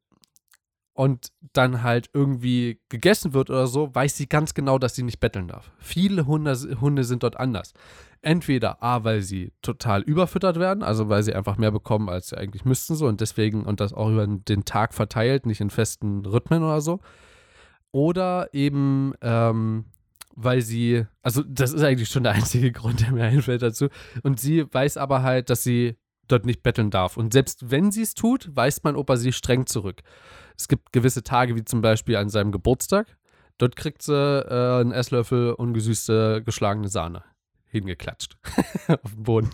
und dann halt irgendwie gegessen wird oder so, weiß sie ganz genau, dass sie nicht betteln darf. Viele Hunde, Hunde sind dort anders. Entweder A, weil sie total überfüttert werden, also weil sie einfach mehr bekommen, als sie eigentlich müssten so und deswegen und das auch über den Tag verteilt, nicht in festen Rhythmen oder so. Oder eben, ähm, weil sie, also das ist eigentlich schon der einzige Grund, der mir einfällt dazu. Und sie weiß aber halt, dass sie dort nicht betteln darf. Und selbst wenn sie es tut, weist mein Opa sie streng zurück. Es gibt gewisse Tage, wie zum Beispiel an seinem Geburtstag. Dort kriegt sie äh, einen Esslöffel ungesüßte geschlagene Sahne hingeklatscht auf dem Boden.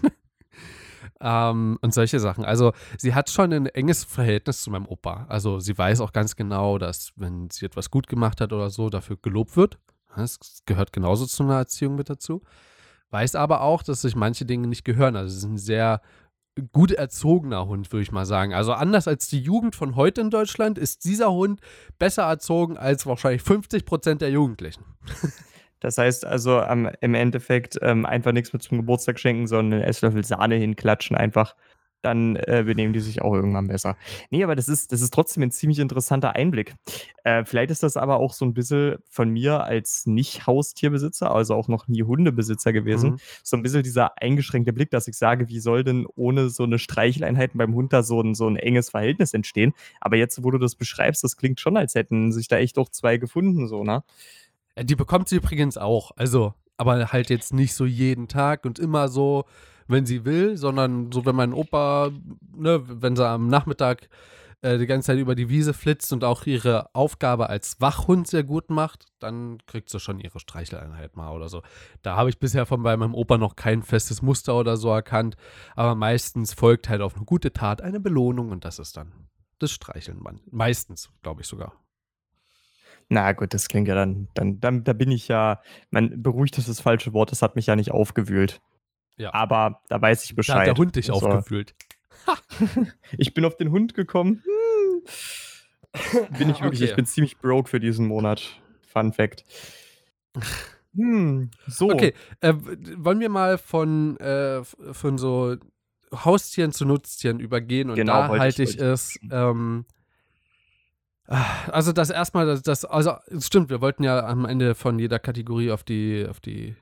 ähm, und solche Sachen. Also sie hat schon ein enges Verhältnis zu meinem Opa. Also sie weiß auch ganz genau, dass wenn sie etwas gut gemacht hat oder so, dafür gelobt wird. Das gehört genauso zu einer Erziehung mit dazu. Weiß aber auch, dass sich manche Dinge nicht gehören. Also es ist ein sehr gut erzogener Hund, würde ich mal sagen. Also anders als die Jugend von heute in Deutschland ist dieser Hund besser erzogen als wahrscheinlich 50 Prozent der Jugendlichen. Das heißt also ähm, im Endeffekt ähm, einfach nichts mit zum Geburtstag schenken, sondern einen Esslöffel Sahne hinklatschen einfach dann äh, benehmen die sich auch irgendwann besser. Nee, aber das ist, das ist trotzdem ein ziemlich interessanter Einblick. Äh, vielleicht ist das aber auch so ein bisschen von mir als Nicht-Haustierbesitzer, also auch noch nie Hundebesitzer gewesen, mhm. so ein bisschen dieser eingeschränkte Blick, dass ich sage, wie soll denn ohne so eine Streicheleinheiten beim Hund da so ein, so ein enges Verhältnis entstehen? Aber jetzt, wo du das beschreibst, das klingt schon, als hätten sich da echt auch zwei gefunden, so, ne? Die bekommt sie übrigens auch, also, aber halt jetzt nicht so jeden Tag und immer so wenn sie will, sondern so, wenn mein Opa, ne, wenn sie am Nachmittag äh, die ganze Zeit über die Wiese flitzt und auch ihre Aufgabe als Wachhund sehr gut macht, dann kriegt sie schon ihre Streicheleinheit mal oder so. Da habe ich bisher von bei meinem Opa noch kein festes Muster oder so erkannt, aber meistens folgt halt auf eine gute Tat eine Belohnung und das ist dann das Streicheln. Meistens, glaube ich sogar. Na gut, das klingt ja dann, dann, dann, da bin ich ja, man beruhigt ist das falsche Wort, das hat mich ja nicht aufgewühlt. Ja. Aber da weiß ich Bescheid. Da hat der Hund dich also, aufgefühlt. ich bin auf den Hund gekommen. Bin ich wirklich, okay. ich bin ziemlich broke für diesen Monat. Fun Fact. Hm, so. Okay, äh, wollen wir mal von, äh, von so Haustieren zu Nutztieren übergehen und genau, da halte ich, es. Ähm, also das erstmal, das, das, also es stimmt, wir wollten ja am Ende von jeder Kategorie auf die, auf die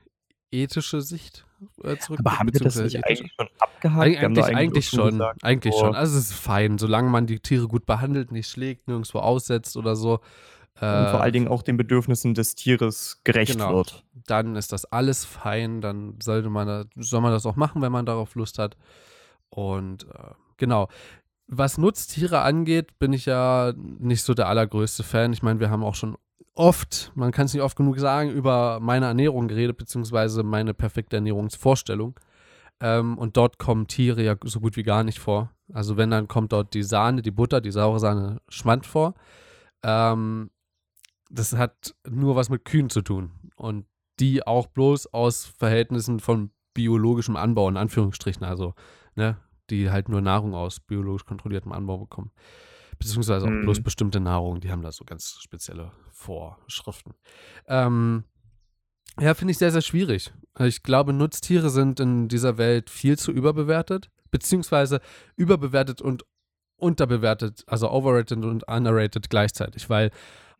ethische Sicht äh, zurück. Aber haben wir das nicht eigentlich schon abgehakt? Eig eigentlich, eigentlich schon, gesagt, eigentlich oh. schon. Also es ist fein, solange man die Tiere gut behandelt, nicht schlägt, nirgendwo aussetzt oder so. Äh, und vor allen Dingen auch den Bedürfnissen des Tieres gerecht genau. wird. Dann ist das alles fein, dann sollte man, soll man das auch machen, wenn man darauf Lust hat. Und äh, genau. Was Nutztiere angeht, bin ich ja nicht so der allergrößte Fan. Ich meine, wir haben auch schon oft, man kann es nicht oft genug sagen, über meine Ernährung geredet, beziehungsweise meine perfekte Ernährungsvorstellung. Ähm, und dort kommen Tiere ja so gut wie gar nicht vor. Also wenn, dann kommt dort die Sahne, die Butter, die saure Sahne Schmand vor. Ähm, das hat nur was mit Kühen zu tun. Und die auch bloß aus Verhältnissen von biologischem Anbau, in Anführungsstrichen, also, ne, die halt nur Nahrung aus biologisch kontrolliertem Anbau bekommen. Beziehungsweise auch mhm. bloß bestimmte Nahrung, die haben da so ganz spezielle Vorschriften. Ähm, ja, finde ich sehr, sehr schwierig. Ich glaube, Nutztiere sind in dieser Welt viel zu überbewertet, beziehungsweise überbewertet und unterbewertet, also overrated und underrated gleichzeitig, weil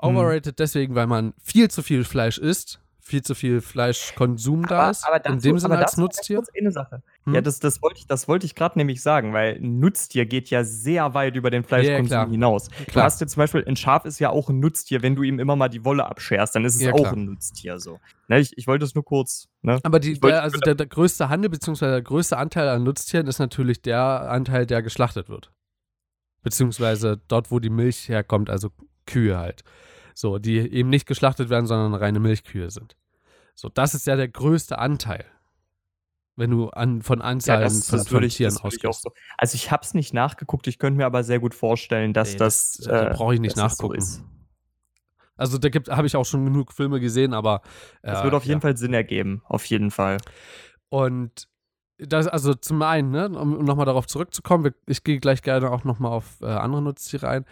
mhm. overrated deswegen, weil man viel zu viel Fleisch isst viel zu viel Fleischkonsum aber, da ist. Aber dazu, in dem Sinne als Nutztier. Eine Sache. Hm? Ja, das, das wollte ich, das wollte ich gerade nämlich sagen, weil ein Nutztier geht ja sehr weit über den Fleischkonsum ja, hinaus. Klar. Du hast jetzt zum Beispiel, ein Schaf ist ja auch ein Nutztier, wenn du ihm immer mal die Wolle abscherst, dann ist es ja, auch klar. ein Nutztier so. Ne, ich, ich wollte es nur kurz. Ne? Aber die, der, also der, der größte Handel, beziehungsweise der größte Anteil an Nutztieren ist natürlich der Anteil, der geschlachtet wird. Beziehungsweise dort, wo die Milch herkommt, also Kühe halt. So, die eben nicht geschlachtet werden, sondern reine Milchkühe sind. So, das ist ja der größte Anteil. Wenn du an, von Anzahlen ja, das, von, das von Tieren ausgehst. So. Also ich habe es nicht nachgeguckt, ich könnte mir aber sehr gut vorstellen, dass nee, das. das äh, brauche ich nicht nachgucken. So also da habe ich auch schon genug Filme gesehen, aber. Äh, das wird auf jeden ja. Fall Sinn ergeben, auf jeden Fall. Und das, also zum einen, ne, um nochmal darauf zurückzukommen, ich gehe gleich gerne auch nochmal auf äh, andere Nutztiere ein.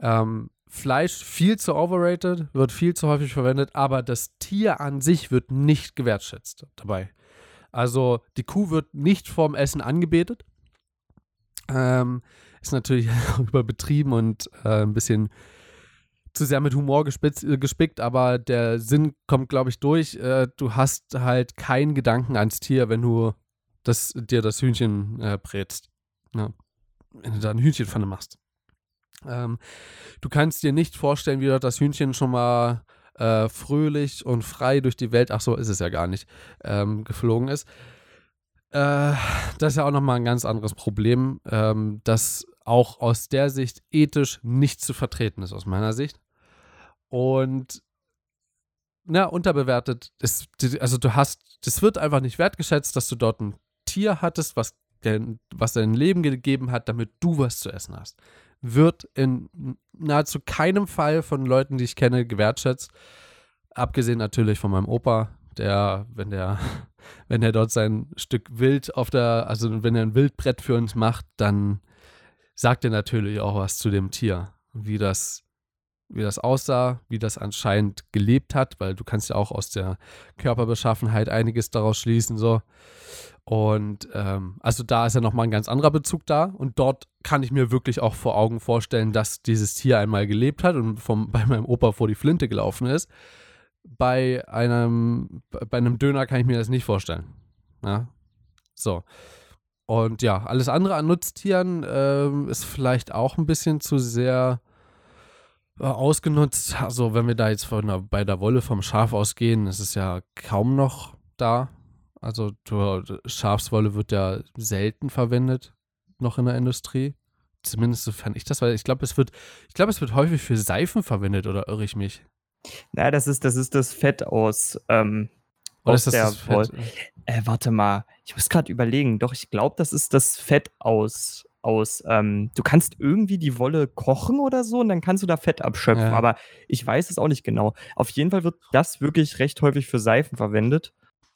Ähm, Fleisch viel zu overrated, wird viel zu häufig verwendet, aber das Tier an sich wird nicht gewertschätzt dabei. Also die Kuh wird nicht vorm Essen angebetet. Ähm, ist natürlich überbetrieben und äh, ein bisschen zu sehr mit Humor gespitzt, äh, gespickt, aber der Sinn kommt, glaube ich, durch. Äh, du hast halt keinen Gedanken ans Tier, wenn du das, dir das Hühnchen äh, brätst. Ja. Wenn du da ein Hühnchenpfanne machst. Ähm, du kannst dir nicht vorstellen, wie dort das Hühnchen schon mal äh, fröhlich und frei durch die Welt, ach so ist es ja gar nicht, ähm, geflogen ist. Äh, das ist ja auch nochmal ein ganz anderes Problem, ähm, das auch aus der Sicht ethisch nicht zu vertreten ist, aus meiner Sicht. Und na, unterbewertet ist, also du hast, das wird einfach nicht wertgeschätzt, dass du dort ein Tier hattest, was, was dein Leben gegeben hat, damit du was zu essen hast. Wird in nahezu keinem Fall von Leuten, die ich kenne, gewertschätzt. Abgesehen natürlich von meinem Opa, der, wenn der, wenn er dort sein Stück Wild auf der, also wenn er ein Wildbrett für uns macht, dann sagt er natürlich auch was zu dem Tier, wie das, wie das aussah, wie das anscheinend gelebt hat, weil du kannst ja auch aus der Körperbeschaffenheit einiges daraus schließen, so. Und ähm, also da ist ja nochmal ein ganz anderer Bezug da. Und dort kann ich mir wirklich auch vor Augen vorstellen, dass dieses Tier einmal gelebt hat und vom, bei meinem Opa vor die Flinte gelaufen ist bei einem, bei einem Döner kann ich mir das nicht vorstellen. Ja. So. Und ja, alles andere an Nutztieren äh, ist vielleicht auch ein bisschen zu sehr ausgenutzt. Also, wenn wir da jetzt von der, bei der Wolle vom Schaf ausgehen, ist es ja kaum noch da. Also, Schafswolle wird ja selten verwendet, noch in der Industrie. Zumindest sofern ich das, weil ich glaube, es wird, ich glaube, es wird häufig für Seifen verwendet, oder irre ich mich? Na, das ist, das ist das Fett aus, ähm, Oder aus ist das der das Fett? Äh, warte mal, ich muss gerade überlegen. Doch, ich glaube, das ist das Fett aus, aus, ähm, du kannst irgendwie die Wolle kochen oder so und dann kannst du da Fett abschöpfen, ja. aber ich weiß es auch nicht genau. Auf jeden Fall wird das wirklich recht häufig für Seifen verwendet.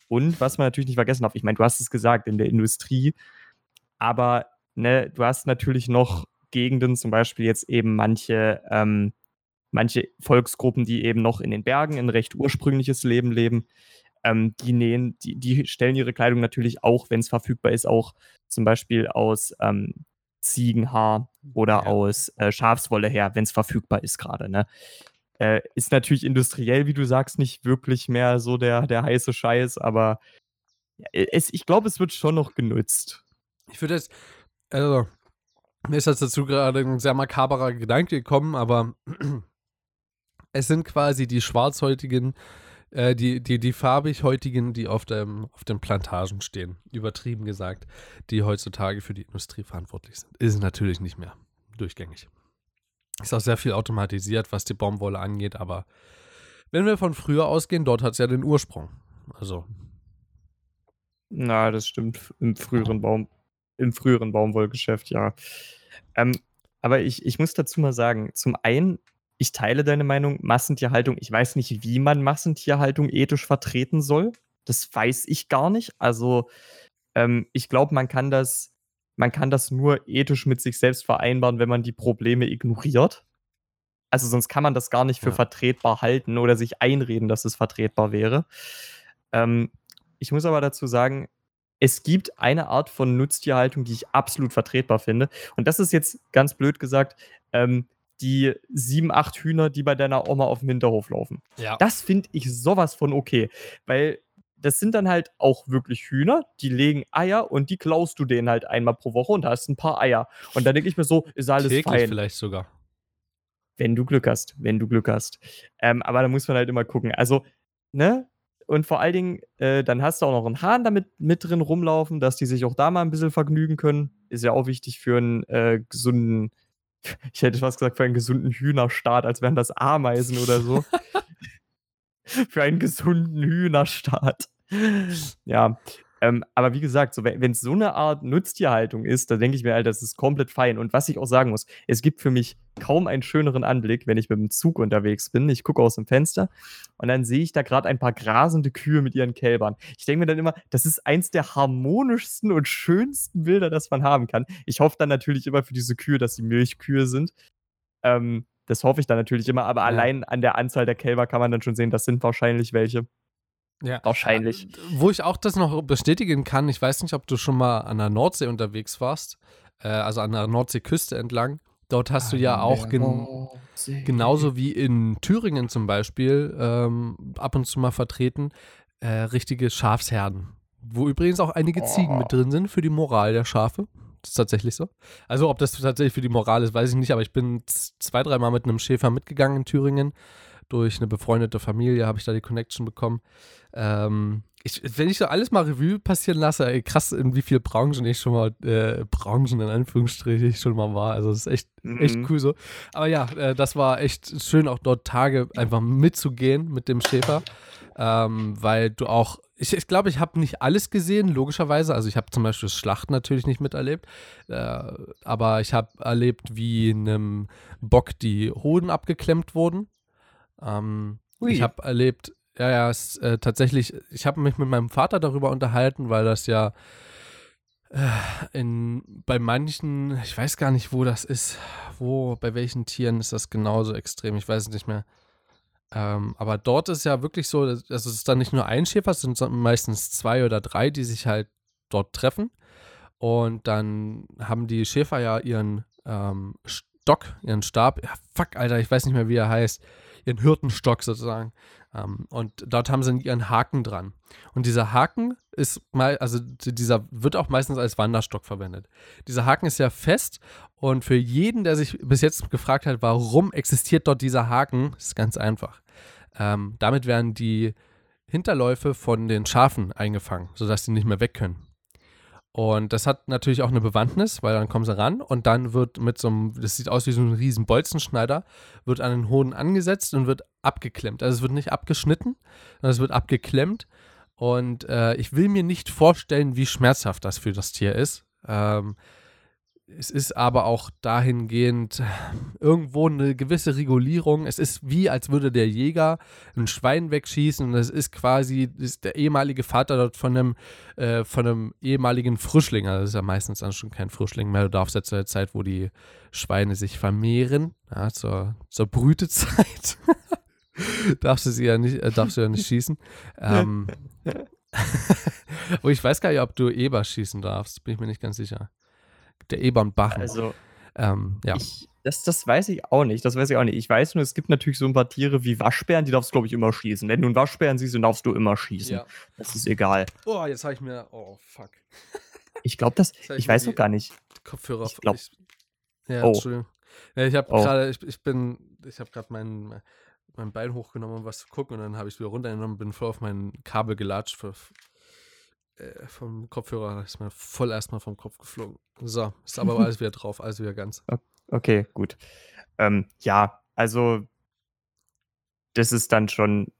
Und was man natürlich nicht vergessen darf, ich meine, du hast es gesagt, in der Industrie, aber ne, du hast natürlich noch Gegenden, zum Beispiel jetzt eben manche ähm, manche Volksgruppen, die eben noch in den Bergen ein recht ursprüngliches Leben leben, ähm, die nähen, die, die stellen ihre Kleidung natürlich auch, wenn es verfügbar ist, auch zum Beispiel aus ähm, Ziegenhaar oder ja. aus äh, Schafswolle her, wenn es verfügbar ist gerade. Ne? Äh, ist natürlich industriell, wie du sagst, nicht wirklich mehr so der, der heiße Scheiß, aber es, ich glaube, es wird schon noch genutzt. Ich würde jetzt, also, mir ist jetzt dazu gerade ein sehr makaberer Gedanke gekommen, aber es sind quasi die Schwarzhäutigen, äh, die, die, die farbighäutigen, die auf, dem, auf den Plantagen stehen, übertrieben gesagt, die heutzutage für die Industrie verantwortlich sind. Ist natürlich nicht mehr durchgängig. Ist auch sehr viel automatisiert, was die Baumwolle angeht, aber wenn wir von früher ausgehen, dort hat es ja den Ursprung. Also. Na, das stimmt. Im früheren Baum, im früheren Baumwollgeschäft, ja. Ähm, aber ich, ich muss dazu mal sagen, zum einen ich teile deine Meinung, Massentierhaltung, ich weiß nicht, wie man Massentierhaltung ethisch vertreten soll. Das weiß ich gar nicht. Also, ähm, ich glaube, man kann das, man kann das nur ethisch mit sich selbst vereinbaren, wenn man die Probleme ignoriert. Also sonst kann man das gar nicht für ja. vertretbar halten oder sich einreden, dass es vertretbar wäre. Ähm, ich muss aber dazu sagen, es gibt eine Art von Nutztierhaltung, die ich absolut vertretbar finde. Und das ist jetzt ganz blöd gesagt, ähm, die sieben, acht Hühner, die bei deiner Oma auf dem Hinterhof laufen. Ja. Das finde ich sowas von okay, weil das sind dann halt auch wirklich Hühner, die legen Eier und die klaust du denen halt einmal pro Woche und da hast ein paar Eier. Und dann denke ich mir so, ist alles Täglich fein. vielleicht sogar. Wenn du Glück hast, wenn du Glück hast. Ähm, aber da muss man halt immer gucken. Also, ne? Und vor allen Dingen, äh, dann hast du auch noch einen Hahn damit mit drin rumlaufen, dass die sich auch da mal ein bisschen vergnügen können. Ist ja auch wichtig für einen äh, gesunden ich hätte fast gesagt, für einen gesunden Hühnerstaat, als wären das Ameisen oder so. für einen gesunden Hühnerstaat. Ja, ähm, aber wie gesagt, so, wenn es so eine Art Nutztierhaltung ist, da denke ich mir halt, das ist komplett fein. Und was ich auch sagen muss, es gibt für mich kaum einen schöneren Anblick, wenn ich mit dem Zug unterwegs bin. Ich gucke aus dem Fenster und dann sehe ich da gerade ein paar grasende Kühe mit ihren Kälbern. Ich denke mir dann immer, das ist eins der harmonischsten und schönsten Bilder, das man haben kann. Ich hoffe dann natürlich immer für diese Kühe, dass sie Milchkühe sind. Ähm, das hoffe ich dann natürlich immer, aber ja. allein an der Anzahl der Kälber kann man dann schon sehen, das sind wahrscheinlich welche. Ja. Wahrscheinlich. Wo ich auch das noch bestätigen kann, ich weiß nicht, ob du schon mal an der Nordsee unterwegs warst, äh, also an der Nordseeküste entlang. Dort hast du ja auch gen genauso wie in Thüringen zum Beispiel ähm, ab und zu mal vertreten, äh, richtige Schafsherden. Wo übrigens auch einige Ziegen mit drin sind für die Moral der Schafe. Das ist tatsächlich so. Also, ob das tatsächlich für die Moral ist, weiß ich nicht, aber ich bin zwei, dreimal mit einem Schäfer mitgegangen in Thüringen. Durch eine befreundete Familie habe ich da die Connection bekommen. Ähm, ich, wenn ich so alles mal Revue passieren lasse, ey, krass, in wie vielen Branchen ich schon mal, äh, Branchen in Anführungsstrichen ich schon mal war. Also, das ist echt, mhm. echt cool so. Aber ja, äh, das war echt schön, auch dort Tage einfach mitzugehen mit dem Schäfer. Ähm, weil du auch ich glaube, ich, glaub, ich habe nicht alles gesehen, logischerweise. Also ich habe zum Beispiel das Schlachten natürlich nicht miterlebt. Äh, aber ich habe erlebt, wie einem Bock die Hoden abgeklemmt wurden. Ähm, ich habe erlebt, ja, ja, es, äh, tatsächlich, ich habe mich mit meinem Vater darüber unterhalten, weil das ja äh, in, bei manchen, ich weiß gar nicht, wo das ist, wo, bei welchen Tieren ist das genauso extrem, ich weiß es nicht mehr. Ähm, aber dort ist ja wirklich so, also es ist dann nicht nur ein Schäfer, es sind meistens zwei oder drei, die sich halt dort treffen. Und dann haben die Schäfer ja ihren ähm, Stock, ihren Stab, ja, fuck, Alter, ich weiß nicht mehr, wie er heißt, ihren Hirtenstock sozusagen. Ähm, und dort haben sie ihren Haken dran. Und dieser Haken ist mal, also dieser wird auch meistens als Wanderstock verwendet. Dieser Haken ist ja fest und für jeden, der sich bis jetzt gefragt hat, warum existiert dort dieser Haken, ist ganz einfach. Ähm, damit werden die Hinterläufe von den Schafen eingefangen, sodass sie nicht mehr weg können. Und das hat natürlich auch eine Bewandtnis, weil dann kommen sie ran und dann wird mit so einem, das sieht aus wie so ein riesen Bolzenschneider, wird an den Hoden angesetzt und wird abgeklemmt. Also es wird nicht abgeschnitten, sondern es wird abgeklemmt. Und äh, ich will mir nicht vorstellen, wie schmerzhaft das für das Tier ist. Ähm, es ist aber auch dahingehend irgendwo eine gewisse Regulierung. Es ist wie, als würde der Jäger ein Schwein wegschießen und es ist quasi ist der ehemalige Vater dort von einem, äh, von einem ehemaligen Frischling. Also das ist ja meistens dann schon kein Frischling mehr. Du darfst ja zu der Zeit, wo die Schweine sich vermehren, ja, zur, zur Brütezeit, darfst du sie ja nicht, äh, darfst du ja nicht schießen. Ähm, aber ich weiß gar nicht, ob du Eber schießen darfst, bin ich mir nicht ganz sicher der Ebern Bachen. Also, ähm, ja. Ich, das, das weiß ich auch nicht. Das weiß ich auch nicht. Ich weiß nur, es gibt natürlich so ein paar Tiere wie Waschbären, die darfst du, glaube ich, immer schießen. Wenn du einen Waschbären siehst, dann darfst du immer schießen. Ja. Das ist egal. Oh, jetzt habe ich mir. Oh, fuck. Ich glaube, das. Ich, ich weiß noch gar nicht. Kopfhörer. Ich glaub, ja, oh. Entschuldigung. Ja, ich habe oh. gerade. Ich, ich bin. Ich habe gerade meinen mein Bein hochgenommen, um was zu gucken, und dann habe ich es wieder runtergenommen und bin voll auf mein Kabel gelatscht äh, vom Kopfhörer ist mir voll erstmal vom Kopf geflogen. So, ist aber alles wieder drauf, alles wieder ganz. Okay, gut. Ähm, ja, also das ist dann schon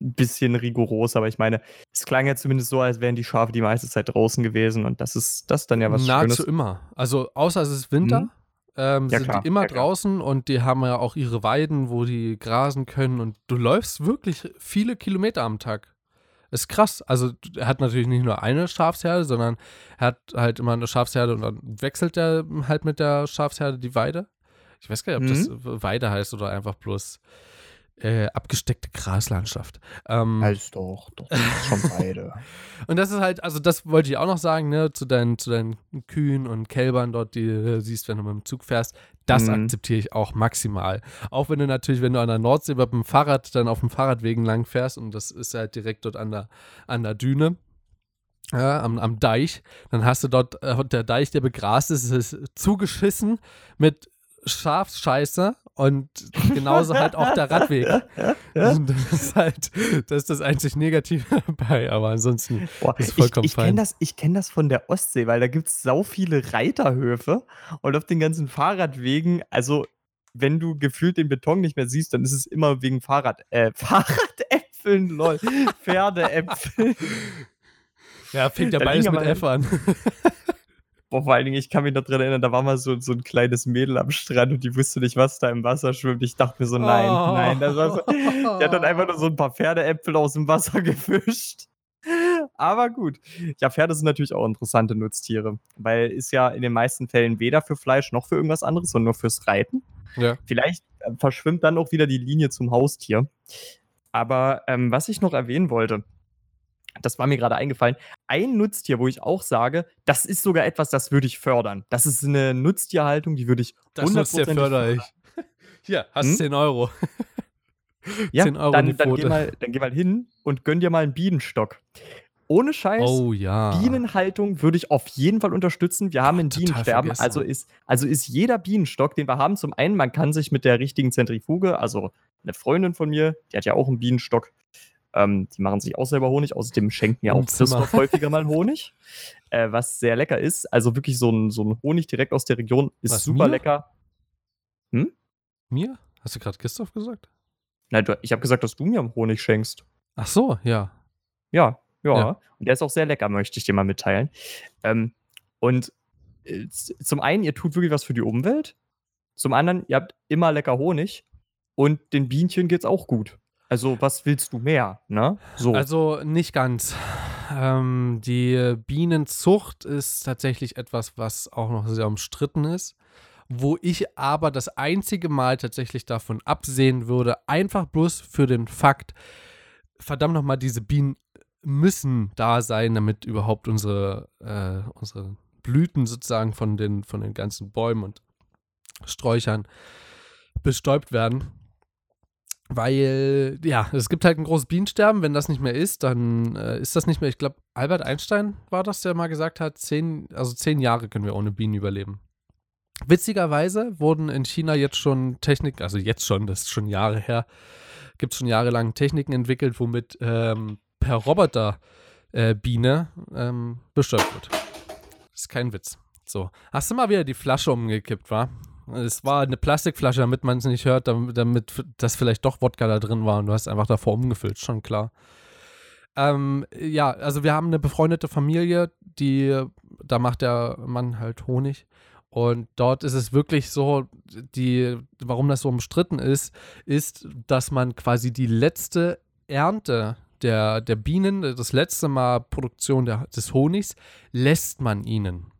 ein bisschen rigoros, aber ich meine, es klang ja zumindest so, als wären die Schafe die meiste Zeit draußen gewesen und das ist das dann ja was Nahezu Schönes. immer. Also außer es ist Winter, mhm. ähm, ja, sind klar. die immer ja, draußen und die haben ja auch ihre Weiden, wo die grasen können und du läufst wirklich viele Kilometer am Tag. Ist krass. Also er hat natürlich nicht nur eine Schafsherde, sondern er hat halt immer eine Schafsherde und dann wechselt er halt mit der Schafsherde die Weide. Ich weiß gar nicht, ob mhm. das Weide heißt oder einfach bloß äh, abgesteckte Graslandschaft. Ähm, heißt doch, doch, schon beide. und das ist halt, also das wollte ich auch noch sagen, ne, zu deinen, zu deinen Kühen und Kälbern dort, die du siehst, wenn du mit dem Zug fährst, das mhm. akzeptiere ich auch maximal. Auch wenn du natürlich, wenn du an der Nordsee mit dem Fahrrad dann auf dem Fahrradwegen lang fährst und das ist halt direkt dort an der, an der Düne, ja, am, am Deich, dann hast du dort, äh, der Deich, der begrast ist, ist zugeschissen mit Schafsscheiße und genauso halt auch der Radweg. Das ist halt, das ist das einzig Negative dabei, aber ansonsten Boah, ist vollkommen ich, ich fein. Das, ich kenne das von der Ostsee, weil da gibt es sau viele Reiterhöfe und auf den ganzen Fahrradwegen, also wenn du gefühlt den Beton nicht mehr siehst, dann ist es immer wegen Fahrrad, äh, Fahrradäpfeln, lol, Pferdeäpfeln. Ja, fängt ja beides mit F an. Boah, vor allen Dingen, ich kann mich noch dran erinnern, da war mal so, so ein kleines Mädel am Strand und die wusste nicht, was da im Wasser schwimmt. Ich dachte mir so, nein, oh. nein. Das war so, die hat dann einfach nur so ein paar Pferdeäpfel aus dem Wasser gefischt. Aber gut. Ja, Pferde sind natürlich auch interessante Nutztiere, weil ist ja in den meisten Fällen weder für Fleisch noch für irgendwas anderes, sondern nur fürs Reiten. Ja. Vielleicht äh, verschwimmt dann auch wieder die Linie zum Haustier. Aber ähm, was ich noch erwähnen wollte, das war mir gerade eingefallen, ein Nutztier, wo ich auch sage, das ist sogar etwas, das würde ich fördern. Das ist eine Nutztierhaltung, die würde ich Das Nutztier fördere ich. Hier, hast Hm? 10 Euro. Ja, 10 Euro dann, dann, geh mal, dann geh mal hin und gönn dir mal einen Bienenstock. Ohne Scheiß, Oh ja. Bienenhaltung würde ich auf jeden Fall unterstützen. Wir haben ein Bienensterben. vergessen. Also ist, also ist jeder Bienenstock, den wir haben, zum einen, man kann sich mit der richtigen Zentrifuge, also eine Freundin von mir, die hat ja auch einen Bienenstock, ähm, die machen sich auch selber Honig. Außerdem schenken ja auch. Christoph häufiger mal Honig, äh, was sehr lecker ist. Also wirklich so ein, so ein Honig direkt aus der Region ist Was, super mir? lecker. Mir? Hast du gerade Christoph gesagt? Nein, du, ich habe gesagt, dass du mir Honig schenkst. Ach so, ja. Ja, ja, Ja. Und der ist auch sehr lecker, möchte ich dir mal mitteilen. Ähm, und äh, zum einen, ihr tut wirklich was für die Umwelt. Zum anderen, ihr habt immer lecker Honig. Und den Bienchen geht's auch gut. Also, was willst du mehr, ne? So. Also nicht ganz. Ähm, die Bienenzucht ist tatsächlich etwas, was auch noch sehr umstritten ist. Wo ich aber das einzige Mal tatsächlich davon absehen würde, einfach bloß für den Fakt, verdammt nochmal, diese Bienen müssen da sein, damit überhaupt unsere, äh, unsere Blüten sozusagen von den, von den ganzen Bäumen und Sträuchern bestäubt werden. Weil, ja, es gibt halt ein großes Bienensterben. Wenn das nicht mehr ist, dann äh, ist das nicht mehr. Ich glaube, Albert Einstein war das, der mal gesagt hat, zehn, also zehn Jahre können wir ohne Bienen überleben. Witzigerweise wurden in China jetzt schon Technik, also jetzt schon, das ist schon Jahre her, gibt es schon jahrelang Techniken entwickelt, womit ähm, per Roboter äh, Biene ähm, bestäubt wird. Das ist kein Witz. So, hast du mal wieder die Flasche umgekippt, wa? Es war eine Plastikflasche, damit man es nicht hört, damit, damit das vielleicht doch Wodka da drin war und du hast einfach davor umgefüllt, schon klar. Ähm, ja, also wir haben eine befreundete Familie, die, da macht der Mann halt Honig. Und dort ist es wirklich so, die, warum das so umstritten ist, ist, dass man quasi die letzte Ernte der, der Bienen, das letzte Mal Produktion der, des Honigs, lässt man ihnen.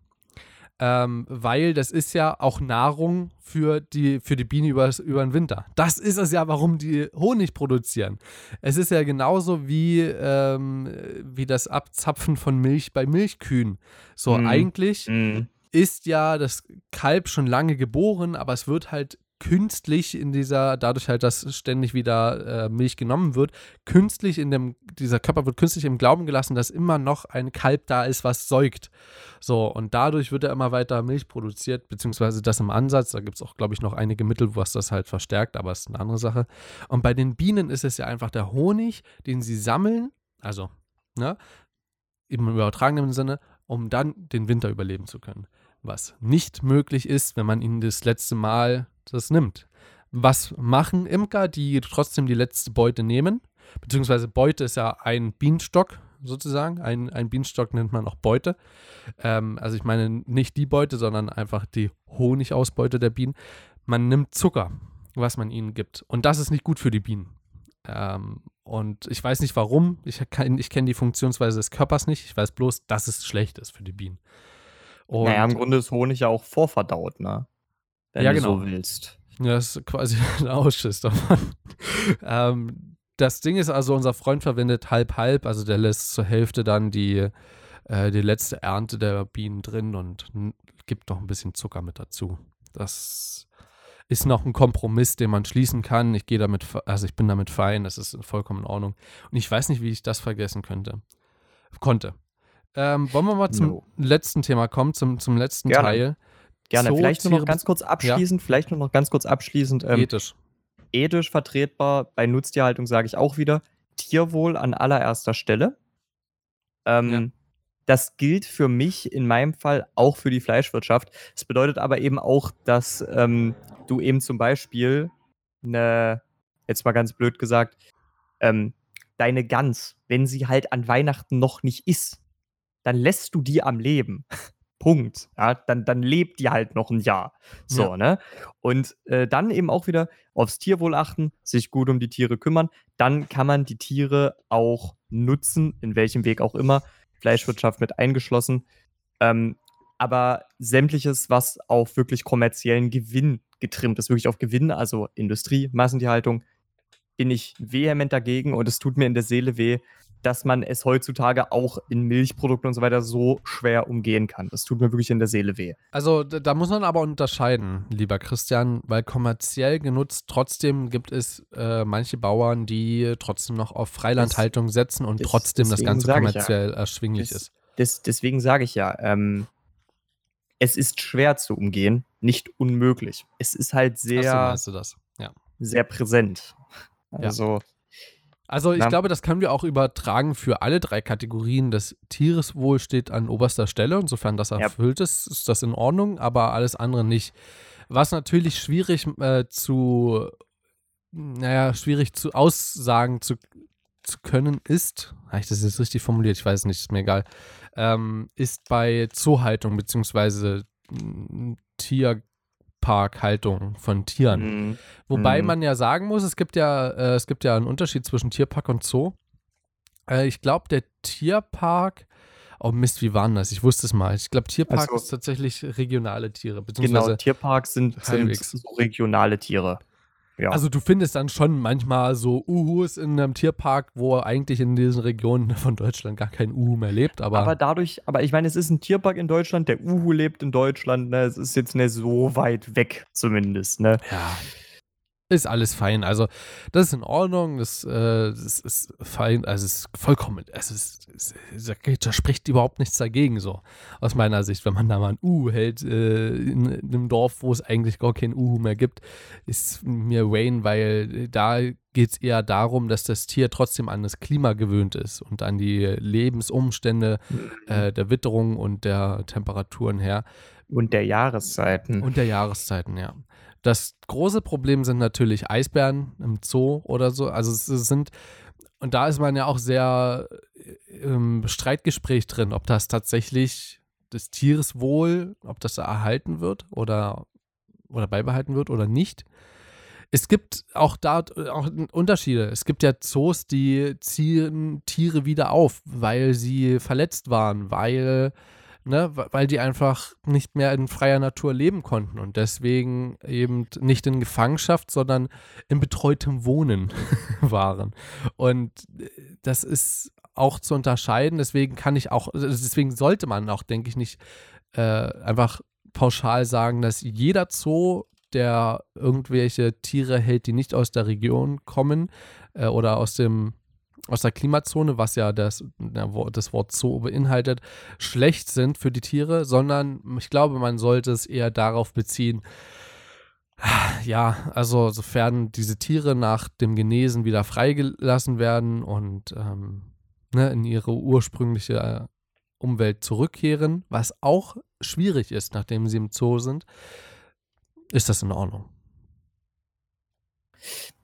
Ähm, weil das ist ja auch Nahrung für die, für die Biene übers, über den Winter. Das ist es ja, warum die Honig produzieren. Es ist ja genauso wie, ähm, wie das Abzapfen von Milch bei Milchkühen. So, Mhm. eigentlich Mm. ist ja das Kalb schon lange geboren, aber es wird halt künstlich in dieser, dadurch halt, dass ständig wieder äh, Milch genommen wird, künstlich in dem, dieser Körper wird künstlich im Glauben gelassen, dass immer noch ein Kalb da ist, was säugt. So, und dadurch wird er immer weiter Milch produziert, beziehungsweise das im Ansatz. Da gibt es auch, glaube ich, noch einige Mittel, was das halt verstärkt, aber ist eine andere Sache. Und bei den Bienen ist es ja einfach der Honig, den sie sammeln, also, ne, im übertragenen Sinne, um dann den Winter überleben zu können. Was nicht möglich ist, wenn man ihnen das letzte Mal das nimmt. Was machen Imker, die trotzdem die letzte Beute nehmen? Beziehungsweise Beute ist ja ein Bienenstock sozusagen. Ein, ein Bienenstock nennt man auch Beute. Ähm, also ich meine nicht die Beute, sondern einfach die Honigausbeute der Bienen. Man nimmt Zucker, was man ihnen gibt. Und das ist nicht gut für die Bienen. Ähm, und ich weiß nicht warum. Ich, ich kenne die Funktionsweise des Körpers nicht. Ich weiß bloß, dass es schlecht ist für die Bienen. Und Naja, im Grunde ist Honig ja auch vorverdaut, ne? Wenn Ja, du genau. so willst. Ja, das ist quasi ein Ausschuss davon. ähm, das Ding ist also, unser Freund verwendet halb-halb, also der lässt zur Hälfte dann die, äh, die letzte Ernte der Bienen drin und gibt noch ein bisschen Zucker mit dazu. Das ist noch ein Kompromiss, den man schließen kann. Ich gehe damit, also ich bin damit fein, das ist vollkommen in Ordnung. Und ich weiß nicht, wie ich das vergessen könnte. Konnte. Ähm, wollen wir mal zum No. letzten Thema kommen, zum, zum letzten Gerne. Teil. Gerne. Zootiere vielleicht nur noch ganz kurz abschließend, vielleicht nur noch ganz kurz abschließend. Ähm, Ethisch. ethisch vertretbar, bei Nutztierhaltung sage ich auch wieder, Tierwohl an allererster Stelle. Ähm, Ja. Das gilt für mich in meinem Fall auch für die Fleischwirtschaft. Das bedeutet aber eben auch, dass ähm, du eben zum Beispiel eine, jetzt mal ganz blöd gesagt, ähm, deine Gans, wenn sie halt an Weihnachten noch nicht ist, dann lässt du die am Leben. Punkt. Ja, dann, dann lebt die halt noch ein Jahr. So, Ja. ne? Und äh, dann eben auch wieder aufs Tierwohl achten, sich gut um die Tiere kümmern. Dann kann man die Tiere auch nutzen, in welchem Weg auch immer. Fleischwirtschaft mit eingeschlossen. Ähm, aber sämtliches, was auf wirklich kommerziellen Gewinn getrimmt ist, wirklich auf Gewinn, also Industrie, Massentierhaltung, bin ich vehement dagegen und es tut mir in der Seele weh, dass man es heutzutage auch in Milchprodukten und so weiter so schwer umgehen kann. Das tut mir wirklich in der Seele weh. Also da, muss man aber unterscheiden, lieber Christian, weil kommerziell genutzt trotzdem gibt es äh, manche Bauern, die trotzdem noch auf Freilandhaltung setzen und das- trotzdem das Ganze ich ja. kommerziell erschwinglich Das- ist. Des, deswegen sage ich ja, ähm, es ist schwer zu umgehen, nicht unmöglich. Es ist halt so, sehr, meinst du das? Ja. sehr präsent. Also, Also ich Na? glaube, das können wir auch übertragen für alle drei Kategorien. Das Tiereswohl steht an oberster Stelle. Insofern das Ja. erfüllt ist, ist das in Ordnung, aber alles andere nicht. Was natürlich schwierig äh, zu, naja, schwierig zu aussagen zu, zu können ist, habe ich das jetzt richtig formuliert? Ich weiß es nicht, ist mir egal, ähm, ist bei Zoohaltung beziehungsweise mm, Tierparkhaltung von Tieren. mh, Wobei Mhm. man ja sagen muss, es gibt ja, äh, es gibt ja einen Unterschied zwischen Tierpark und Zoo. Äh, ich glaube, der Tierpark, oh Mist, wie war denn das? Ich wusste es mal. Ich glaube, Tierpark Also- ist tatsächlich regionale Tiere, genau, Tierparks sind, sind so regionale Tiere. Ja. also du findest dann schon manchmal so Uhus in einem Tierpark, wo eigentlich in diesen Regionen von Deutschland gar kein Uhu mehr lebt, aber, aber dadurch, aber ich meine, es ist ein Tierpark in Deutschland, der Uhu lebt in Deutschland, ne? Es ist jetzt nicht so weit weg, zumindest, ne? ja, ist alles fein. Also das ist in Ordnung, das, äh, das ist fein, also es ist vollkommen, es ist, es, da spricht überhaupt nichts dagegen so, aus meiner Sicht. Wenn man da mal ein Uhu hält äh, in, in einem Dorf, wo es eigentlich gar kein Uhu mehr gibt, ist mir Wayne, weil da geht es eher darum, dass das Tier trotzdem an das Klima gewöhnt ist und an die Lebensumstände äh, der Witterung und der Temperaturen her. Und der Jahreszeiten. Und der Jahreszeiten, ja. Das große Problem sind natürlich Eisbären im Zoo oder so. Also es sind, und da ist man ja auch sehr äh, im Streitgespräch drin, ob das tatsächlich des Tieres wohl, ob das erhalten wird oder, oder beibehalten wird oder nicht. Es gibt auch da auch Unterschiede. Es gibt ja Zoos, die ziehen Tiere wieder auf, weil sie verletzt waren, weil ne, weil die einfach nicht mehr in freier Natur leben konnten und deswegen eben nicht in Gefangenschaft, sondern in betreutem Wohnen waren. Und äh, das ist auch zu unterscheiden, deswegen kann ich auch, deswegen sollte man auch, denke ich, nicht äh, einfach pauschal sagen, dass jeder Zoo, der irgendwelche Tiere hält, die nicht aus der Region kommen äh, oder aus dem aus der Klimazone, was ja das, das Wort Zoo beinhaltet, schlecht sind für die Tiere, sondern ich glaube, man sollte es eher darauf beziehen, ja, also sofern diese Tiere nach dem Genesen wieder freigelassen werden und ähm, ne, in ihre ursprüngliche äh, Umwelt zurückkehren, was auch schwierig ist, nachdem sie im Zoo sind, ist das in Ordnung.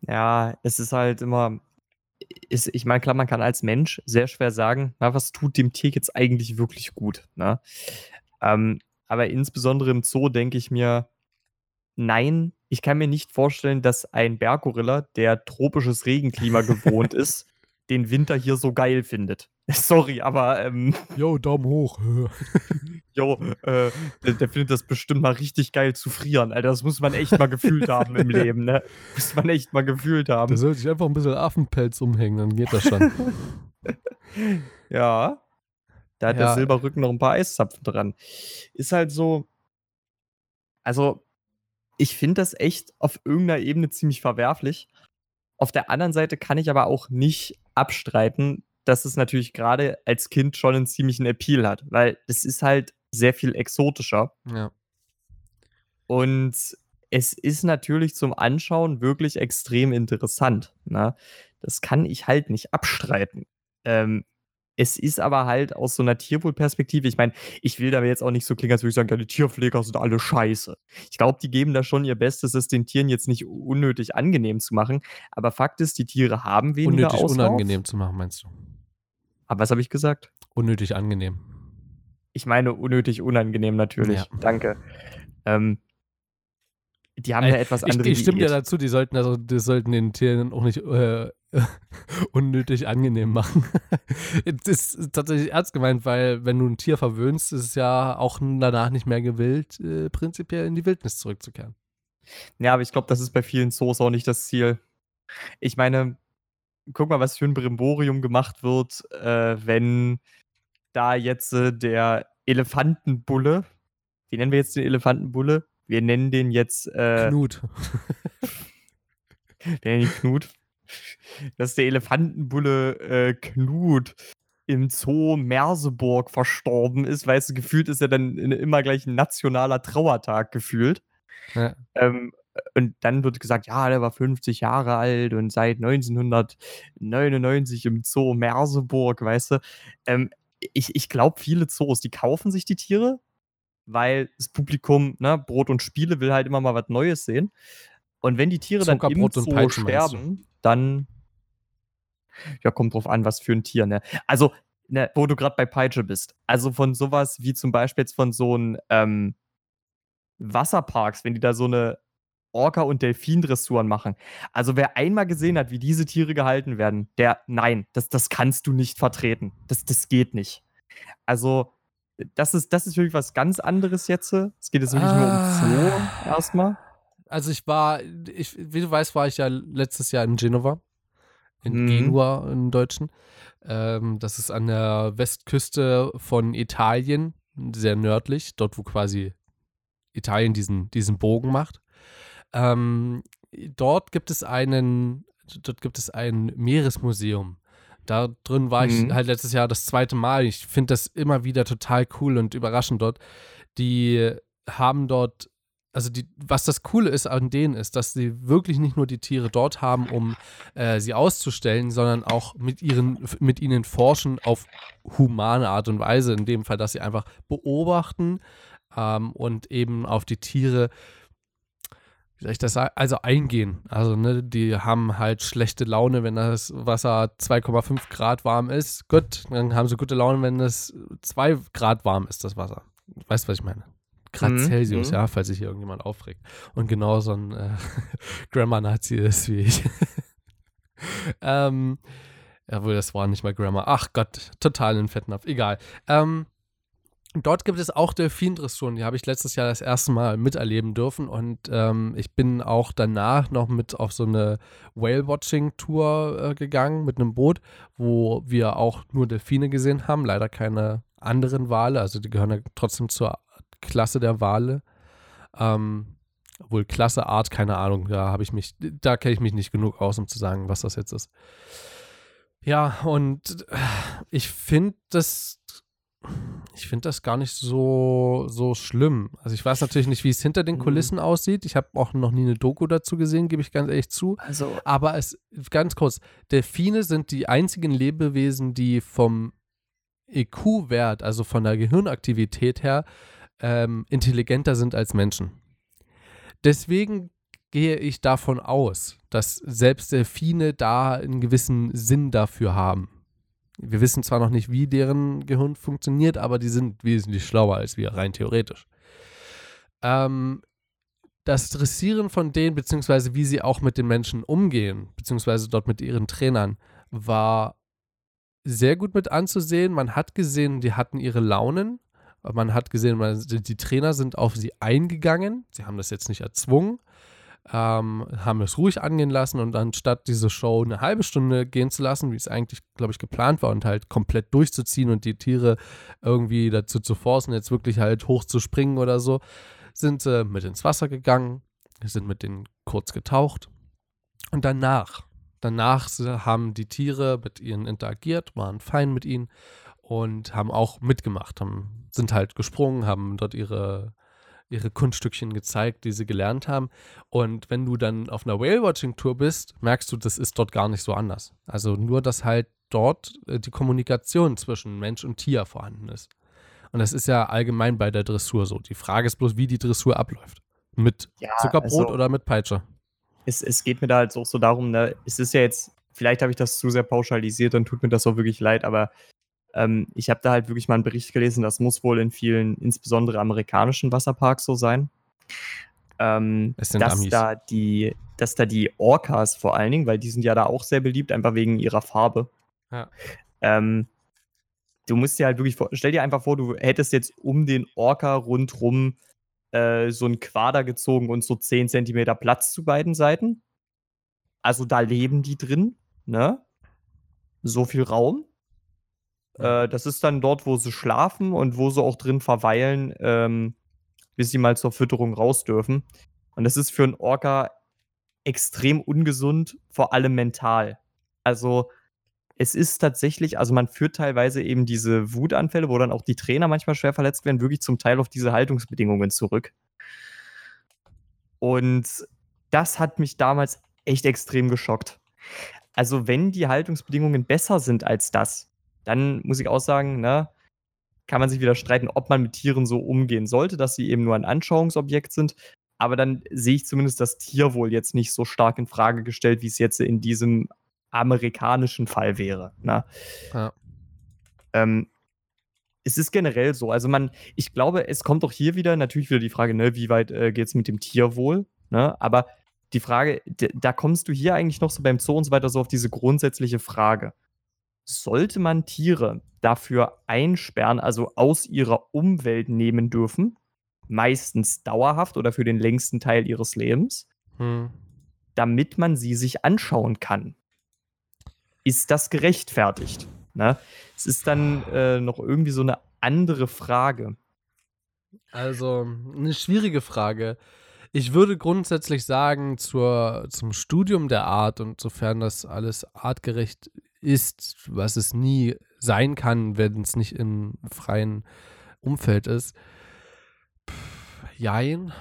Ja, es ist halt immer, ist, ich meine, klar, man kann als Mensch sehr schwer sagen, na, was tut dem Tier jetzt eigentlich wirklich gut. Ne? Ähm, aber insbesondere im Zoo denke ich mir, nein, ich kann mir nicht vorstellen, dass ein Berggorilla, der tropisches Regenklima gewohnt ist, den Winter hier so geil findet. Sorry, aber ähm, Jo, Daumen hoch. jo, äh, der, der findet das bestimmt mal richtig geil zu frieren, Alter. Das muss man echt mal gefühlt haben im Leben, ne? Muss man echt mal gefühlt haben. Da sollte ich einfach ein bisschen Affenpelz umhängen, dann geht das schon. Ja. Da hat Ja. der Silberrücken noch ein paar Eiszapfen dran. Ist halt so. Also, ich finde das echt auf irgendeiner Ebene ziemlich verwerflich. Auf der anderen Seite kann ich aber auch nicht abstreiten, dass es natürlich gerade als Kind schon einen ziemlichen Appeal hat, weil es ist halt sehr viel exotischer. ja. Und es ist natürlich zum Anschauen wirklich extrem interessant. Ne? Das kann ich halt nicht abstreiten. Ähm, es ist aber halt aus so einer Tierwohlperspektive, ich meine, ich will da jetzt auch nicht so klingen, als würde ich sagen, ja, die Tierpfleger sind alle scheiße. Ich glaube, die geben da schon ihr Bestes, es den Tieren jetzt nicht unnötig angenehm zu machen. Aber Fakt ist, die Tiere haben weniger Unnötig Auslauf. unangenehm zu machen, meinst du? Aber was habe ich gesagt? Unnötig angenehm. Ich meine unnötig unangenehm natürlich. Ja. Danke. Ähm, die haben Ey, ja etwas Ich, andere ich stimme dir dazu, die sollten, also, die sollten den Tieren auch nicht äh, unnötig angenehm machen. das ist tatsächlich ernst gemeint, weil wenn du ein Tier verwöhnst, ist es ja auch danach nicht mehr gewillt, äh, prinzipiell in die Wildnis zurückzukehren. Ja, aber ich glaube, das ist bei vielen Zoos auch nicht das Ziel. Ich meine, guck mal, was für ein Brimborium gemacht wird, äh, wenn da jetzt äh, der Elefantenbulle, wie nennen wir jetzt den Elefantenbulle? Wir nennen den jetzt äh, Knut. wir nennen ihn Knut. Dass der Elefantenbulle äh, Knut im Zoo Merseburg verstorben ist, weil es gefühlt ist ja dann immer gleich ein nationaler Trauertag gefühlt. Ja. Ähm, und dann wird gesagt, ja, der war 50 Jahre alt und seit 1999 im Zoo Merseburg, weißt du. Ähm, ich ich glaube, viele Zoos, die kaufen sich die Tiere, weil das Publikum, ne, Brot und Spiele will halt immer mal was Neues sehen. Und wenn die Tiere dann im und Zoo Peitsche, meinst du? sterben, dann ja, kommt drauf an, was für ein Tier, ne? Also, ne, wo du gerade bei Peitsche bist. Also von sowas wie zum Beispiel jetzt von so 'n, ähm, Wasserparks, wenn die da so 'ne Orca und Delfindressuren machen. Also, wer einmal gesehen hat, wie diese Tiere gehalten werden, der nein, das das kannst du nicht vertreten. Das das geht nicht. Also, das ist das ist wirklich was ganz anderes jetzt. Es geht jetzt wirklich nur um Zoo Ah. erst mal. Also ich war, ich, wie du weißt, war ich ja letztes Jahr in Genova. In Mhm. Genua im Deutschen. Ähm, das ist an der Westküste von Italien, sehr nördlich, dort wo quasi Italien diesen, diesen Bogen macht. Ähm, dort gibt es einen, dort gibt es ein Meeresmuseum. Da drin war ich Mhm. halt letztes Jahr das zweite Mal. Ich finde das immer wieder total cool und überraschend dort. Die haben dort, also die, was das Coole ist an denen ist, dass sie wirklich nicht nur die Tiere dort haben, um äh, sie auszustellen, sondern auch mit ihren, mit ihnen forschen auf humane Art und Weise. In dem Fall, dass sie einfach beobachten ähm, und eben auf die Tiere wie soll ich das sagen? Also eingehen. Also, ne, die haben halt schlechte Laune, wenn das Wasser 2,5 Grad warm ist. Gut, dann haben sie gute Laune, wenn es 2 Grad warm ist, das Wasser. Weißt du, was ich meine? Grad Mhm, Celsius, mhm. ja, falls sich hier irgendjemand aufregt. Und genau so ein äh, Grammar-Nazi ist wie ich. ähm, jawohl, das war nicht mal Grammar. Ach Gott, total in Fettnapf. Egal. Ähm, Dort gibt es auch Delfindressuren, die habe ich letztes Jahr das erste Mal miterleben dürfen und ähm, ich bin auch danach noch mit auf so eine Whale-Watching-Tour äh, gegangen mit einem Boot, wo wir auch nur Delfine gesehen haben, leider keine anderen Wale, also die gehören ja trotzdem zur Klasse der Wale. Ähm, obwohl Klasse, Art, keine Ahnung, da habe ich mich, da kenne ich mich nicht genug aus, um zu sagen, was das jetzt ist. Ja, und ich finde das ich finde das gar nicht so, so schlimm. Also ich weiß natürlich nicht, wie es hinter den Mhm. Kulissen aussieht. Ich habe auch noch nie eine Doku dazu gesehen, gebe ich ganz ehrlich zu. Also, Aber es, ganz kurz, Delfine sind die einzigen Lebewesen, die vom EQ-Wert, also von der Gehirnaktivität her, ähm, intelligenter sind als Menschen. Deswegen gehe ich davon aus, dass selbst Delfine da einen gewissen Sinn dafür haben. Wir wissen zwar noch nicht, wie deren Gehirn funktioniert, aber die sind wesentlich schlauer als wir, rein theoretisch. Ähm, das Dressieren von denen, beziehungsweise wie sie auch mit den Menschen umgehen, beziehungsweise dort mit ihren Trainern, war sehr gut mit anzusehen. Man hat gesehen, die hatten ihre Launen. Man hat gesehen, man, die Trainer sind auf sie eingegangen. Sie haben das jetzt nicht erzwungen, ähm, haben es ruhig angehen lassen und anstatt diese Show eine halbe Stunde gehen zu lassen, wie es eigentlich, glaube ich, geplant war und halt komplett durchzuziehen und die Tiere irgendwie dazu zu forcen, jetzt wirklich halt hoch zu springen oder so, sind sie mit ins Wasser gegangen, sind mit denen kurz getaucht und danach, danach haben die Tiere mit ihnen interagiert, waren fein mit ihnen und haben auch mitgemacht, haben, sind halt gesprungen, haben dort ihre, ihre Kunststückchen gezeigt, die sie gelernt haben. Und wenn du dann auf einer Whale-Watching-Tour bist, merkst du, das ist dort gar nicht so anders. Also nur, dass halt dort äh, die Kommunikation zwischen Mensch und Tier vorhanden ist. Und das ist ja allgemein bei der Dressur so. Die Frage ist bloß, wie die Dressur abläuft. Mit ja, Zuckerbrot also, oder mit Peitsche? es, es geht mir da halt auch so darum, ne, es ist ja jetzt, vielleicht habe ich das zu sehr pauschalisiert, dann tut mir das auch wirklich leid, aber ähm, ich habe da halt wirklich mal einen Bericht gelesen, das muss wohl in vielen, insbesondere amerikanischen Wasserparks so sein. Ähm, dass Amis. da die, dass da die Orcas vor allen Dingen, weil die sind ja da auch sehr beliebt, einfach wegen ihrer Farbe. Ja. Ähm, du musst dir halt wirklich vor, stell dir einfach vor, du hättest jetzt um den Orca rundrum äh, so ein Quader gezogen und so 10 Zentimeter Platz zu beiden Seiten. Also da leben die drin, ne? so viel Raum. Äh, das ist dann dort, wo sie schlafen und wo sie auch drin verweilen, ähm, bis sie mal zur Fütterung raus dürfen. Und das ist für einen Orca extrem ungesund, vor allem mental. Also es ist tatsächlich, also man führt teilweise eben diese Wutanfälle, wo dann auch die Trainer manchmal schwer verletzt werden, wirklich zum Teil auf diese Haltungsbedingungen zurück. Und das hat mich damals echt extrem geschockt. Also, wenn die Haltungsbedingungen besser sind als das, dann muss ich auch sagen, ne, kann man sich wieder streiten, ob man mit Tieren so umgehen sollte, dass sie eben nur ein Anschauungsobjekt sind. Aber dann sehe ich zumindest das Tierwohl jetzt nicht so stark in Frage gestellt, wie es jetzt in diesem amerikanischen Fall wäre. Ne? Ja. Ähm, es ist generell so. Also man, ich glaube, es kommt auch hier wieder natürlich wieder die Frage, ne, wie weit äh, geht es mit dem Tierwohl? Ne? Aber die Frage, da kommst du hier eigentlich noch so beim Zoo und so weiter so auf diese grundsätzliche Frage. Sollte man Tiere dafür einsperren, also aus ihrer Umwelt nehmen dürfen, meistens dauerhaft oder für den längsten Teil ihres Lebens, hm. damit man sie sich anschauen kann? ist das gerechtfertigt? Ne? Es ist dann äh, noch irgendwie so eine andere Frage. Also, eine schwierige Frage. Ich würde grundsätzlich sagen, zur, zum Studium der Art und sofern das alles artgerecht ist, was es nie sein kann, wenn es nicht im freien Umfeld ist, pff, jein.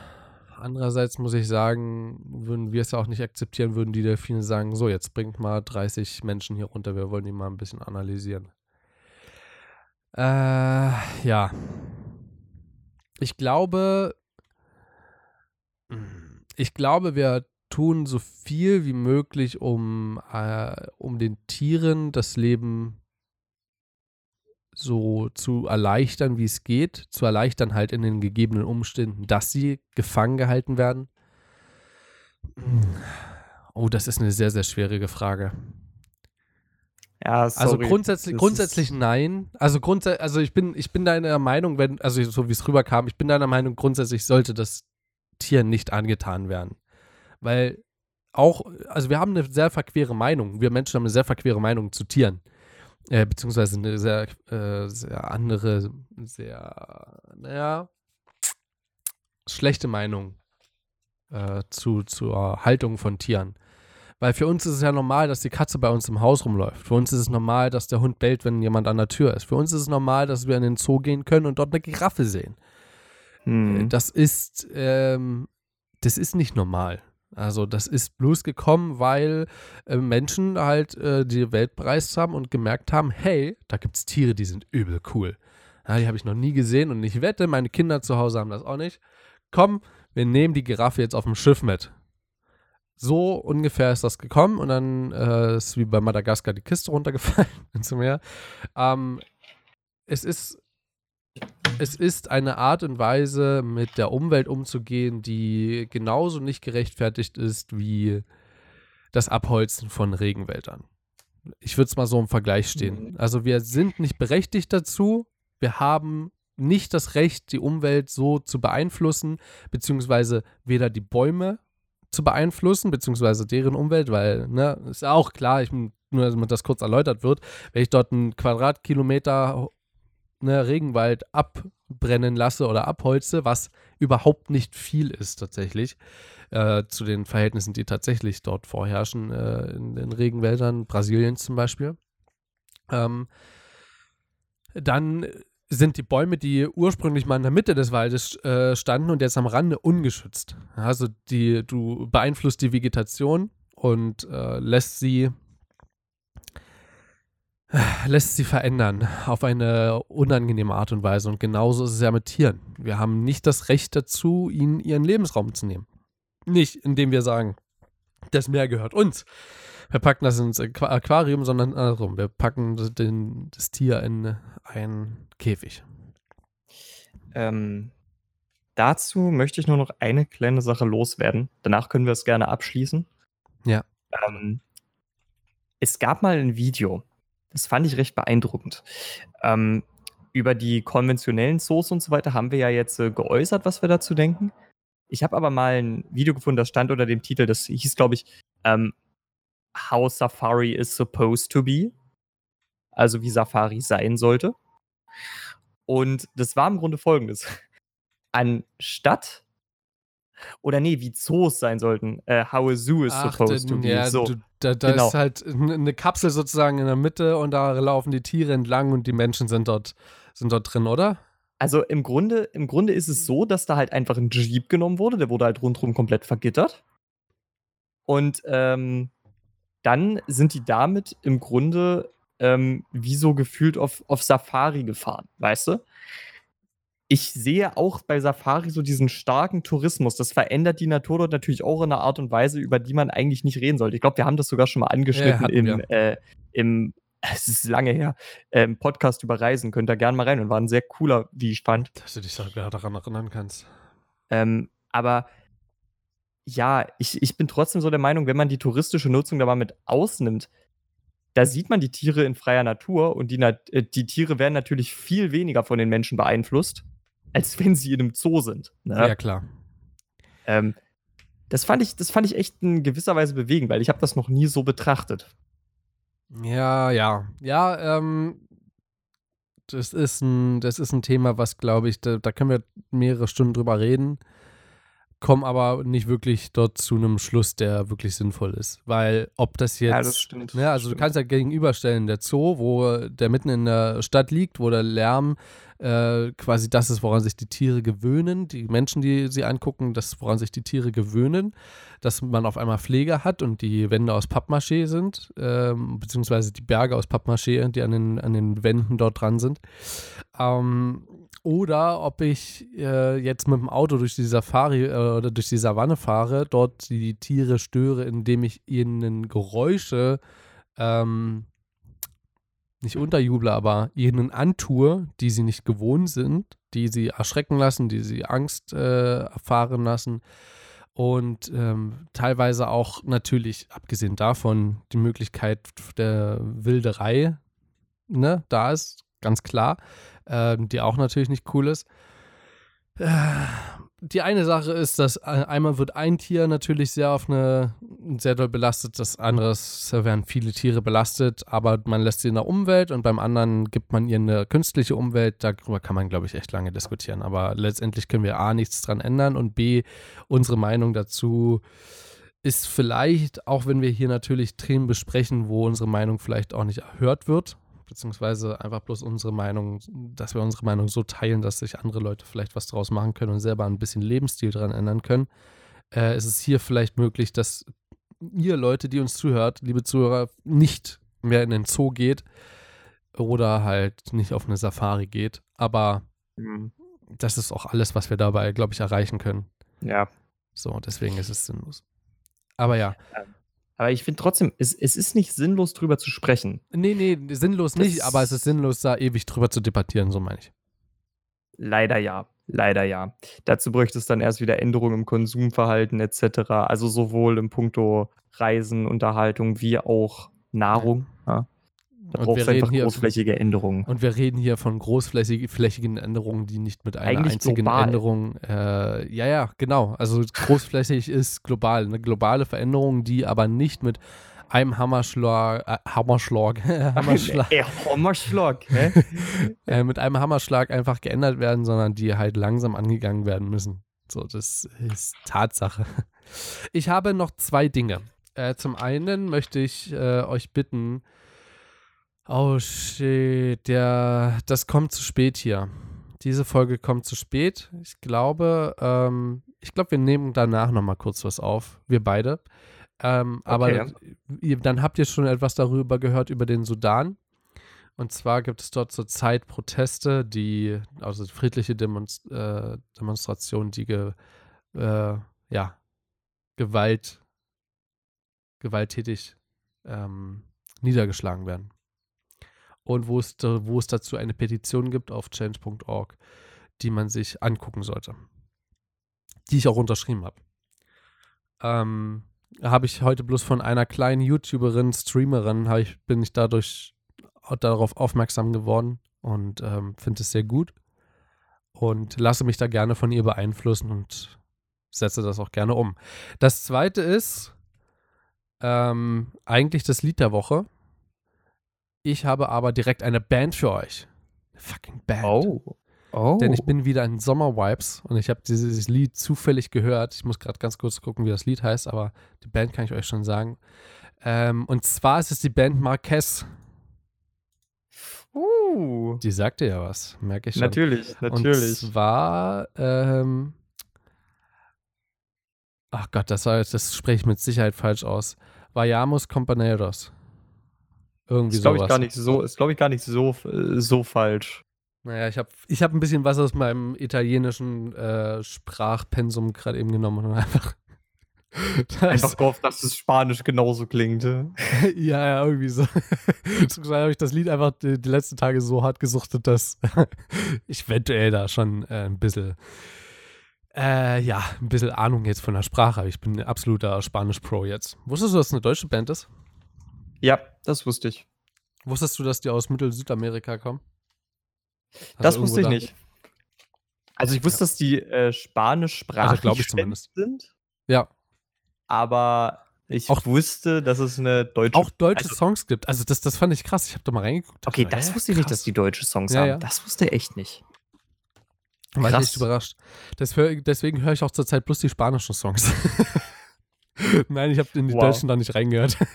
Andererseits muss ich sagen, würden wir es auch nicht akzeptieren, würden die Delfine sagen, so, jetzt bringt mal 30 Menschen hier runter, wir wollen die mal ein bisschen analysieren. Äh, ja. Ich glaube, ich glaube, wir tun so viel wie möglich, um, äh, um den Tieren das Leben so zu erleichtern, wie es geht, zu erleichtern halt in den gegebenen Umständen, dass sie gefangen gehalten werden? Oh, das ist eine sehr, sehr schwierige Frage. Ja, also sorry. Also grundsätzlich, grundsätzlich nein. Also grundsätzlich, also ich bin, ich bin deiner Meinung, wenn, also so wie es rüberkam, ich bin deiner Meinung, grundsätzlich sollte das Tier nicht angetan werden. Weil auch, also wir haben eine sehr verquere Meinung. Wir Menschen haben eine sehr verquere Meinung zu Tieren äh, beziehungsweise eine sehr, äh, sehr andere, sehr, naja, schlechte Meinung äh, zu, zur Haltung von Tieren. Weil für uns ist es ja normal, dass die Katze bei uns im Haus rumläuft. Für uns ist es normal, dass der Hund bellt, wenn jemand an der Tür ist. Für uns ist es normal, dass wir in den Zoo gehen können und dort eine Giraffe sehen. Hm. Das ist, ähm, das ist nicht normal. Also das ist bloß gekommen, weil äh, Menschen halt äh, die Welt bereist haben und gemerkt haben, hey, da gibt es Tiere, die sind übel cool. Ja, die habe ich noch nie gesehen und ich wette, meine Kinder zu Hause haben das auch nicht. Komm, wir nehmen die Giraffe jetzt auf dem Schiff mit. So ungefähr ist das gekommen und dann äh, ist wie bei Madagaskar die Kiste runtergefallen ins Meer. Ähm, es ist es ist eine Art und Weise, mit der Umwelt umzugehen, die genauso nicht gerechtfertigt ist wie das Abholzen von Regenwäldern. Ich würde es mal so im Vergleich stehen. Mhm. Also wir sind nicht berechtigt dazu. Wir haben nicht das Recht, die Umwelt so zu beeinflussen, beziehungsweise weder die Bäume zu beeinflussen, beziehungsweise deren Umwelt, weil, ne, ist ja auch klar, ich, nur damit das kurz erläutert wird, wenn ich dort einen Quadratkilometer ne, Regenwald abbrennen lasse oder abholze, was überhaupt nicht viel ist tatsächlich, äh, zu den Verhältnissen, die tatsächlich dort vorherrschen äh, in den Regenwäldern, Brasiliens zum Beispiel. Ähm, dann sind die Bäume, die ursprünglich mal in der Mitte des Waldes äh, standen und jetzt am Rande ungeschützt. Also die, du beeinflusst die Vegetation und äh, lässt sie lässt sie verändern auf eine unangenehme Art und Weise. Und genauso ist es ja mit Tieren. Wir haben nicht das Recht dazu, ihnen ihren Lebensraum zu nehmen. Nicht, indem wir sagen, das Meer gehört uns. Wir packen das ins Aquarium, sondern andersrum. Wir packen den, das Tier in einen Käfig. Ähm, dazu möchte ich nur noch eine kleine Sache loswerden. Danach können wir es gerne abschließen. Ja. Ähm, es gab mal ein Video, das fand ich recht beeindruckend. Ähm, über die konventionellen Zoos und so weiter haben wir ja jetzt äh, geäußert, was wir dazu denken. Ich habe aber mal ein Video gefunden, das stand unter dem Titel, das hieß, glaube ich, ähm, How Safari is Supposed to Be. also wie Safari sein sollte. Und das war im Grunde folgendes. Anstatt oder nee, wie Zoos sein sollten. Äh, how a zoo is Ach, supposed to denn, be. ja, so. du, da, da genau. ist halt eine Kapsel sozusagen in der Mitte und da laufen die Tiere entlang und die Menschen sind dort, sind dort drin, oder? Also im Grunde, im Grunde ist es so, dass da halt einfach ein Jeep genommen wurde, der wurde halt rundherum komplett vergittert. Und ähm, dann sind die damit im Grunde ähm, wie so gefühlt auf, auf Safari gefahren, weißt du? Ich sehe auch bei Safari so diesen starken Tourismus. Das verändert die Natur dort natürlich auch in einer Art und Weise, über die man eigentlich nicht reden sollte. Ich glaube, wir haben das sogar schon mal angeschnitten hatten im, äh, im, es ist lange her, ähm, Podcast über Reisen. Könnt ihr gerne mal rein und war ein sehr cooler, wie ich fand. Dass du dich sogar daran erinnern kannst. Ähm, aber ja, ich, ich bin trotzdem so der Meinung, wenn man die touristische Nutzung da mal mit ausnimmt, da sieht man die Tiere in freier Natur und die, Nat äh, die Tiere werden natürlich viel weniger von den Menschen beeinflusst, als wenn sie in einem Zoo sind. Ne? Ja, klar. Ähm, das, fand ich, das fand ich echt in gewisser Weise bewegend, weil ich habe das noch nie so betrachtet. Ja, ja. Ja, ähm, das ist ein, das ist ein Thema, was, glaube ich, da, da können wir mehrere Stunden drüber reden, kommen aber nicht wirklich dort zu einem Schluss, der wirklich sinnvoll ist. Weil ob das jetzt. Ja, das stimmt. Ja, also Stimmt. du kannst ja gegenüberstellen, der Zoo, wo der mitten in der Stadt liegt, wo der Lärm äh, quasi das ist, woran sich die Tiere gewöhnen, die Menschen, die sie angucken, das, woran sich die Tiere gewöhnen, dass man auf einmal Pflege hat und die Wände aus Pappmaché sind, ähm, beziehungsweise die Berge aus Pappmaché, die an den, an den Wänden dort dran sind. Ähm, oder ob ich äh, jetzt mit dem Auto durch die Safari äh, oder durch die Savanne fahre, dort die Tiere störe, indem ich ihnen Geräusche ähm, nicht unterjuble, aber ihnen antue, die sie nicht gewohnt sind, die sie erschrecken lassen, die sie Angst äh, erfahren lassen. Und ähm, teilweise auch natürlich, abgesehen davon, die Möglichkeit der Wilderei, ne, da ist, ganz klar, ähm, die auch natürlich nicht cool ist. Äh, die eine Sache ist, dass äh, einmal wird ein Tier natürlich sehr auf eine sehr doll belastet, das andere werden viele Tiere belastet, aber man lässt sie in der Umwelt und beim anderen gibt man ihr eine künstliche Umwelt. Darüber kann man, glaube ich, echt lange diskutieren. Aber letztendlich können wir A nichts dran ändern und B, unsere Meinung dazu ist vielleicht, auch wenn wir hier natürlich Themen besprechen, wo unsere Meinung vielleicht auch nicht erhört wird, beziehungsweise einfach bloß unsere Meinung, dass wir unsere Meinung so teilen, dass sich andere Leute vielleicht was draus machen können und selber ein bisschen Lebensstil dran ändern können, äh, ist es hier vielleicht möglich, dass ihr Leute, die uns zuhört, liebe Zuhörer, nicht mehr in den Zoo geht oder halt nicht auf eine Safari geht. Aber Mhm. das ist auch alles, was wir dabei, glaube ich, erreichen können. Ja. So, deswegen ist es sinnlos. Aber ja, Aber ich finde trotzdem, es, es ist nicht sinnlos, drüber zu sprechen. nee, nee, sinnlos Das- nicht, aber es ist sinnlos, da ewig drüber zu debattieren, so meine ich. Leider ja. Leider ja. Dazu bräuchte es dann erst wieder Änderungen im Konsumverhalten etc. Also sowohl im Puncto Reisen, Unterhaltung wie auch Nahrung. Ja. Da Und wir reden hier- großflächige Änderungen. Und wir reden hier von großflächigen Änderungen, die nicht mit einer Eigentlich einzigen global. Änderung. Äh, ja, ja, genau. Also großflächig ist global. Eine globale Veränderung, die aber nicht mit einem Hammerschlag, äh, Hammerschlag, Hammerschlag, Ey, Hammerschlag, äh, mit einem Hammerschlag einfach geändert werden, sondern die halt langsam angegangen werden müssen. So, das ist Tatsache. Ich habe noch zwei Dinge. Äh, zum einen möchte ich äh, euch bitten, oh shit, der, das kommt zu spät hier. Diese Folge kommt zu spät. Ich glaube, ähm, ich glaube, wir nehmen danach noch mal kurz was auf, wir beide. Ähm, Aber Okay. ihr, dann habt ihr schon etwas darüber gehört über den Sudan. Und zwar gibt es dort zurzeit Proteste, die, also friedliche Demonst äh, Demonstrationen, die ge, äh, ja, Gewalt, gewalttätig ähm, niedergeschlagen werden. Und wo es, wo es dazu eine Petition gibt auf change.org, die man sich angucken sollte. Die ich auch unterschrieben habe. Ähm, habe ich heute bloß von einer kleinen YouTuberin, Streamerin, ich, bin ich dadurch au- darauf aufmerksam geworden und ähm, finde es sehr gut und lasse mich da gerne von ihr beeinflussen und setze das auch gerne um. Das zweite ist ähm, eigentlich das Lied der Woche. Ich habe aber direkt eine Band für euch. Eine fucking Band. Oh. Oh. Denn ich bin wieder in Sommer-Vibes und ich habe dieses Lied zufällig gehört. Ich muss gerade ganz kurz gucken, wie das Lied heißt, aber die Band kann ich euch schon sagen. Ähm, und zwar ist es die Band Marquez. Uh. Die sagte ja was, merke ich schon. Natürlich, natürlich. Und zwar, ähm, ach Gott, das, war, das spreche ich mit Sicherheit falsch aus. Vayamos Companeros. Irgendwie ist, glaube ich, sowas. gar nicht so, ist, glaube ich, gar nicht so, äh, so falsch. Naja, ich habe ich hab ein bisschen was aus meinem italienischen äh, Sprachpensum gerade eben genommen und einfach. Einfach gehofft, dass es Spanisch genauso klingt. ja, ja, irgendwie so. Deswegen habe ich das Lied einfach die, die, letzten Tage so hart gesuchtet, dass ich eventuell da schon äh, ein bisschen, äh, ja, ein bisschen Ahnung jetzt von der Sprache habe. Ich bin ein absoluter Spanisch-Pro jetzt. Wusstest du, dass es eine deutsche Band ist? Ja, das wusste ich. Wusstest du, dass die aus Mittel-Südamerika kommen? Hast das wusste ich da? nicht. Also ich wusste, ja. dass die äh, spanischsprachig also, ich zumindest. sind. Ja. Aber ich auch, wusste, dass es eine deutsche Auch deutsche also, Songs gibt. Also das, das fand ich krass. Ich habe da mal reingeguckt. Okay, das, das wusste ich nicht, dass die deutsche Songs ja, haben. Ja. Das wusste ich echt nicht. War ich echt überrascht. Deswegen, deswegen höre ich auch zurzeit bloß die spanischen Songs. Nein, ich habe in die wow. deutschen da nicht reingehört.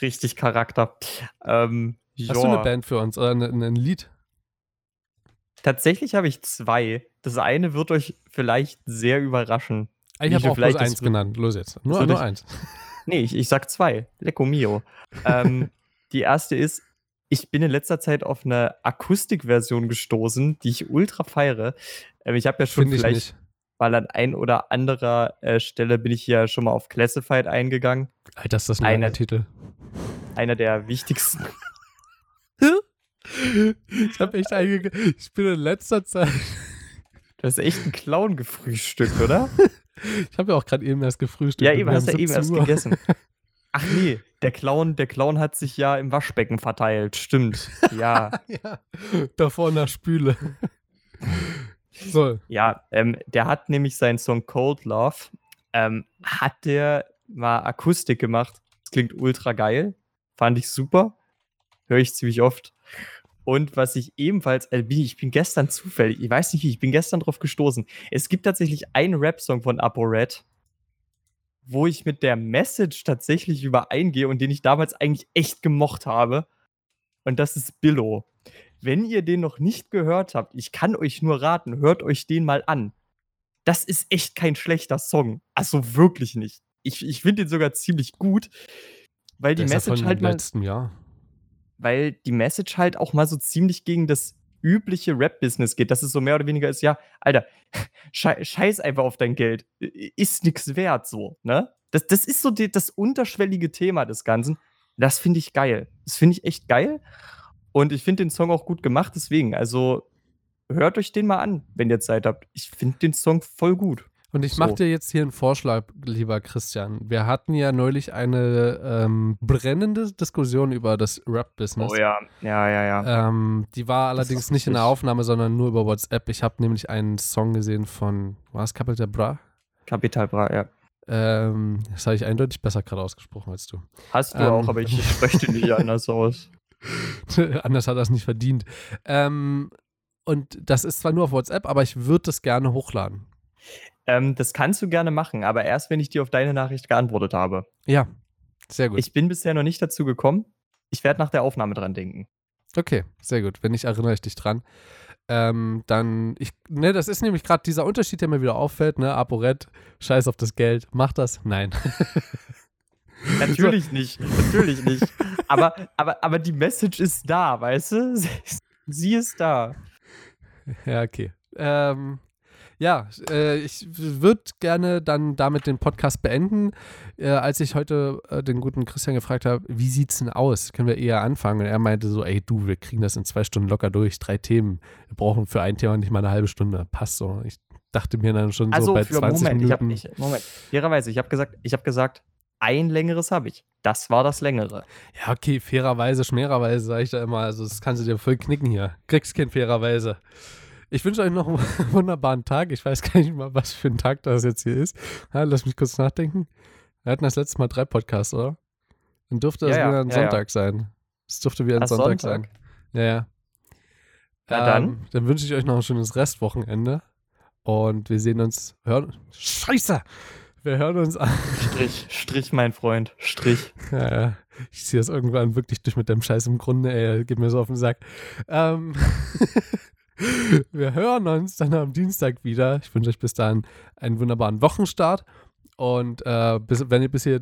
Richtig Charakter. Ähm, Hast du eine Band für uns oder ein, ein Lied? Tatsächlich habe ich zwei. Das eine wird euch vielleicht sehr überraschen. Ich habe auch bloß eins genannt. Los jetzt. Nur, nur eins. Nee, ich, ich sag zwei. Lecco mio. ähm, die erste ist, ich bin in letzter Zeit auf eine Akustikversion gestoßen, die ich ultra feiere. Ähm, ich habe ja schon Find vielleicht, weil an ein oder anderer äh, Stelle bin ich ja schon mal auf Classified eingegangen. Alter, ist das ein einer, Titel. Einer der wichtigsten. ich habe echt eingegangen. Ich bin in letzter Zeit. Du hast echt einen Clown gefrühstückt, oder? Ich habe ja auch gerade eben erst gefrühstückt. Ja, eben hast du eben erst gegessen. Ach nee, der Clown, der Clown hat sich ja im Waschbecken verteilt. Stimmt. Ja. ja davor in der Spüle. So. Ja, ähm, der hat nämlich seinen Song Cold Love, ähm, hat der mal Akustik gemacht. Das klingt ultra geil. Fand ich super. Höre ich ziemlich oft. Und was ich ebenfalls, äh, ich bin gestern zufällig, ich weiß nicht wie, ich bin gestern drauf gestoßen. Es gibt tatsächlich einen Rap-Song von ApoRed, wo ich mit der Message tatsächlich übereingehe und den ich damals eigentlich echt gemocht habe. Und das ist Billo. Wenn ihr den noch nicht gehört habt, ich kann euch nur raten, hört euch den mal an. Das ist echt kein schlechter Song. Also wirklich nicht. Ich, ich finde den sogar ziemlich gut, weil die Message halt mal. letzten Jahr weil die Message halt auch mal so ziemlich gegen das übliche Rap-Business geht, dass es so mehr oder weniger ist, ja, Alter, scheiß einfach auf dein Geld, ist nix wert, so, ne? Das, das ist so die, das unterschwellige Thema des Ganzen. Das finde ich geil. Das finde ich echt geil. Und ich finde den Song auch gut gemacht, deswegen, also hört euch den mal an, wenn ihr Zeit habt. Ich finde den Song voll gut. Und ich so. mache dir jetzt hier einen Vorschlag, lieber Christian. Wir hatten ja neulich eine ähm, brennende Diskussion über das Rap-Business. Oh ja, ja, ja, ja. Ähm, die war allerdings nicht in der Aufnahme, sondern nur über WhatsApp. Ich habe nämlich einen Song gesehen von, war es Capital Bra? Capital Bra, ja. Ähm, das habe ich eindeutig besser gerade ausgesprochen als du. Hast du ähm, auch, aber ich spreche nicht anders aus. anders hat er es nicht verdient. Ähm, und das ist zwar nur auf WhatsApp, aber ich würde das gerne hochladen. Ähm, das kannst du gerne machen, aber erst, wenn ich dir auf deine Nachricht geantwortet habe. Ja, sehr gut. Ich bin bisher noch nicht dazu gekommen. Ich werde nach der Aufnahme dran denken. Okay, sehr gut. Wenn nicht, erinnere ich dich dran. Ähm, dann, ich, ne, das ist nämlich gerade dieser Unterschied, der mir wieder auffällt, ne, ApoRed, scheiß auf das Geld, mach das? Nein. Natürlich nicht, natürlich nicht. Aber, aber, aber die Message ist da, weißt du? Sie ist da. Ja, okay. Ähm, ja, äh, ich würde gerne dann damit den Podcast beenden. Äh, als ich heute äh, den guten Christian gefragt habe, wie sieht's denn aus? Können wir eher anfangen? Und er meinte so, ey du, wir kriegen das in zwei Stunden locker durch, drei Themen. Wir brauchen für ein Thema nicht mal eine halbe Stunde. Passt so. Ich dachte mir dann schon also so bei für 20 Moment, Minuten. Ich hab, ich, Moment, fairerweise, ich habe gesagt, ich habe gesagt, ein längeres habe ich. Das war das längere. Ja, okay, fairerweise, schmererweise, sage ich da immer. Also, das kannst du dir voll knicken hier. Kriegst kein fairerweise. Ich wünsche euch noch einen wunderbaren Tag. Ich weiß gar nicht mal, was für ein Tag das jetzt hier ist. Ja, lass mich kurz nachdenken. Wir hatten das letzte Mal drei Podcasts, oder? Dann dürfte das ja, wieder ein ja, Sonntag sein. Es durfte wieder ein Sonntag, Sonntag? sein. Ja, ja. Na dann. Ähm, dann wünsche ich euch noch ein schönes Restwochenende. Und wir sehen uns, hören. Scheiße! Wir hören uns an. Strich, Strich, mein Freund. Strich. Ja, ja. Ich ziehe das irgendwann wirklich durch mit dem Scheiß im Grunde, ey. Geht mir so auf den Sack. Ähm, wir hören uns dann am Dienstag wieder. Ich wünsche euch bis dahin einen wunderbaren Wochenstart. Und äh, bis, wenn ihr bis, hier,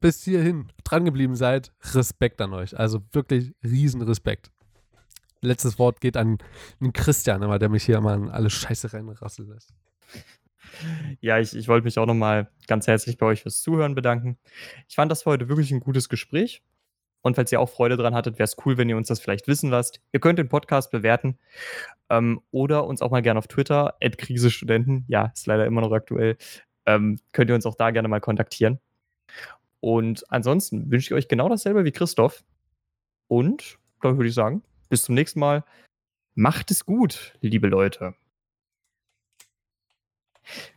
bis hierhin dran geblieben seid, Respekt an euch. Also wirklich riesen Respekt. Letztes Wort geht an den Christian, der mich hier mal an alle Scheiße reinrasseln lässt. Ja, ich, ich wollte mich auch nochmal ganz herzlich bei euch fürs Zuhören bedanken. Ich fand das heute wirklich ein gutes Gespräch. Und falls ihr auch Freude dran hattet, wäre es cool, wenn ihr uns das vielleicht wissen lasst. Ihr könnt den Podcast bewerten ähm, oder uns auch mal gerne auf Twitter, Krisestudenten, ja, ist leider immer noch aktuell, ähm, könnt ihr uns auch da gerne mal kontaktieren. Und ansonsten wünsche ich euch genau dasselbe wie Christoph. Und dann würde ich sagen, bis zum nächsten Mal. Macht es gut, liebe Leute.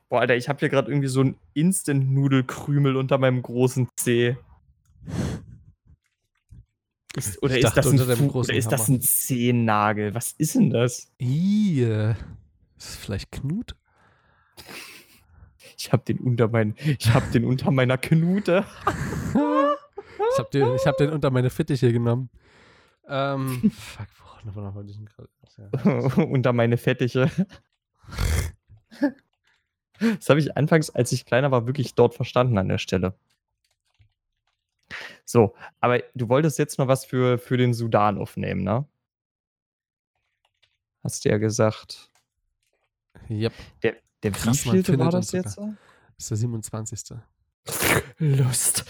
Boah, Alter, ich habe hier gerade irgendwie so ein Instant-Nudelkrümel unter meinem großen Zeh. Ist, oder ist, das ein oder ist das ein Zehennagel? Was ist denn das? Äh, ist das vielleicht Knut? Ich habe den unter mein, ich habe den unter meiner Knute. Ich hab, den, ich hab den unter meine Fittiche genommen. Ähm, fuck, woran wollte ich denn gerade? Unter meine Fettiche. Das habe ich anfangs, als ich kleiner war, wirklich dort verstanden an der Stelle. So, aber du wolltest jetzt noch was für, für den Sudan aufnehmen, ne? Hast du ja gesagt. Yep, Der, der Krass, wievielte war das jetzt? ist der 27. Lust.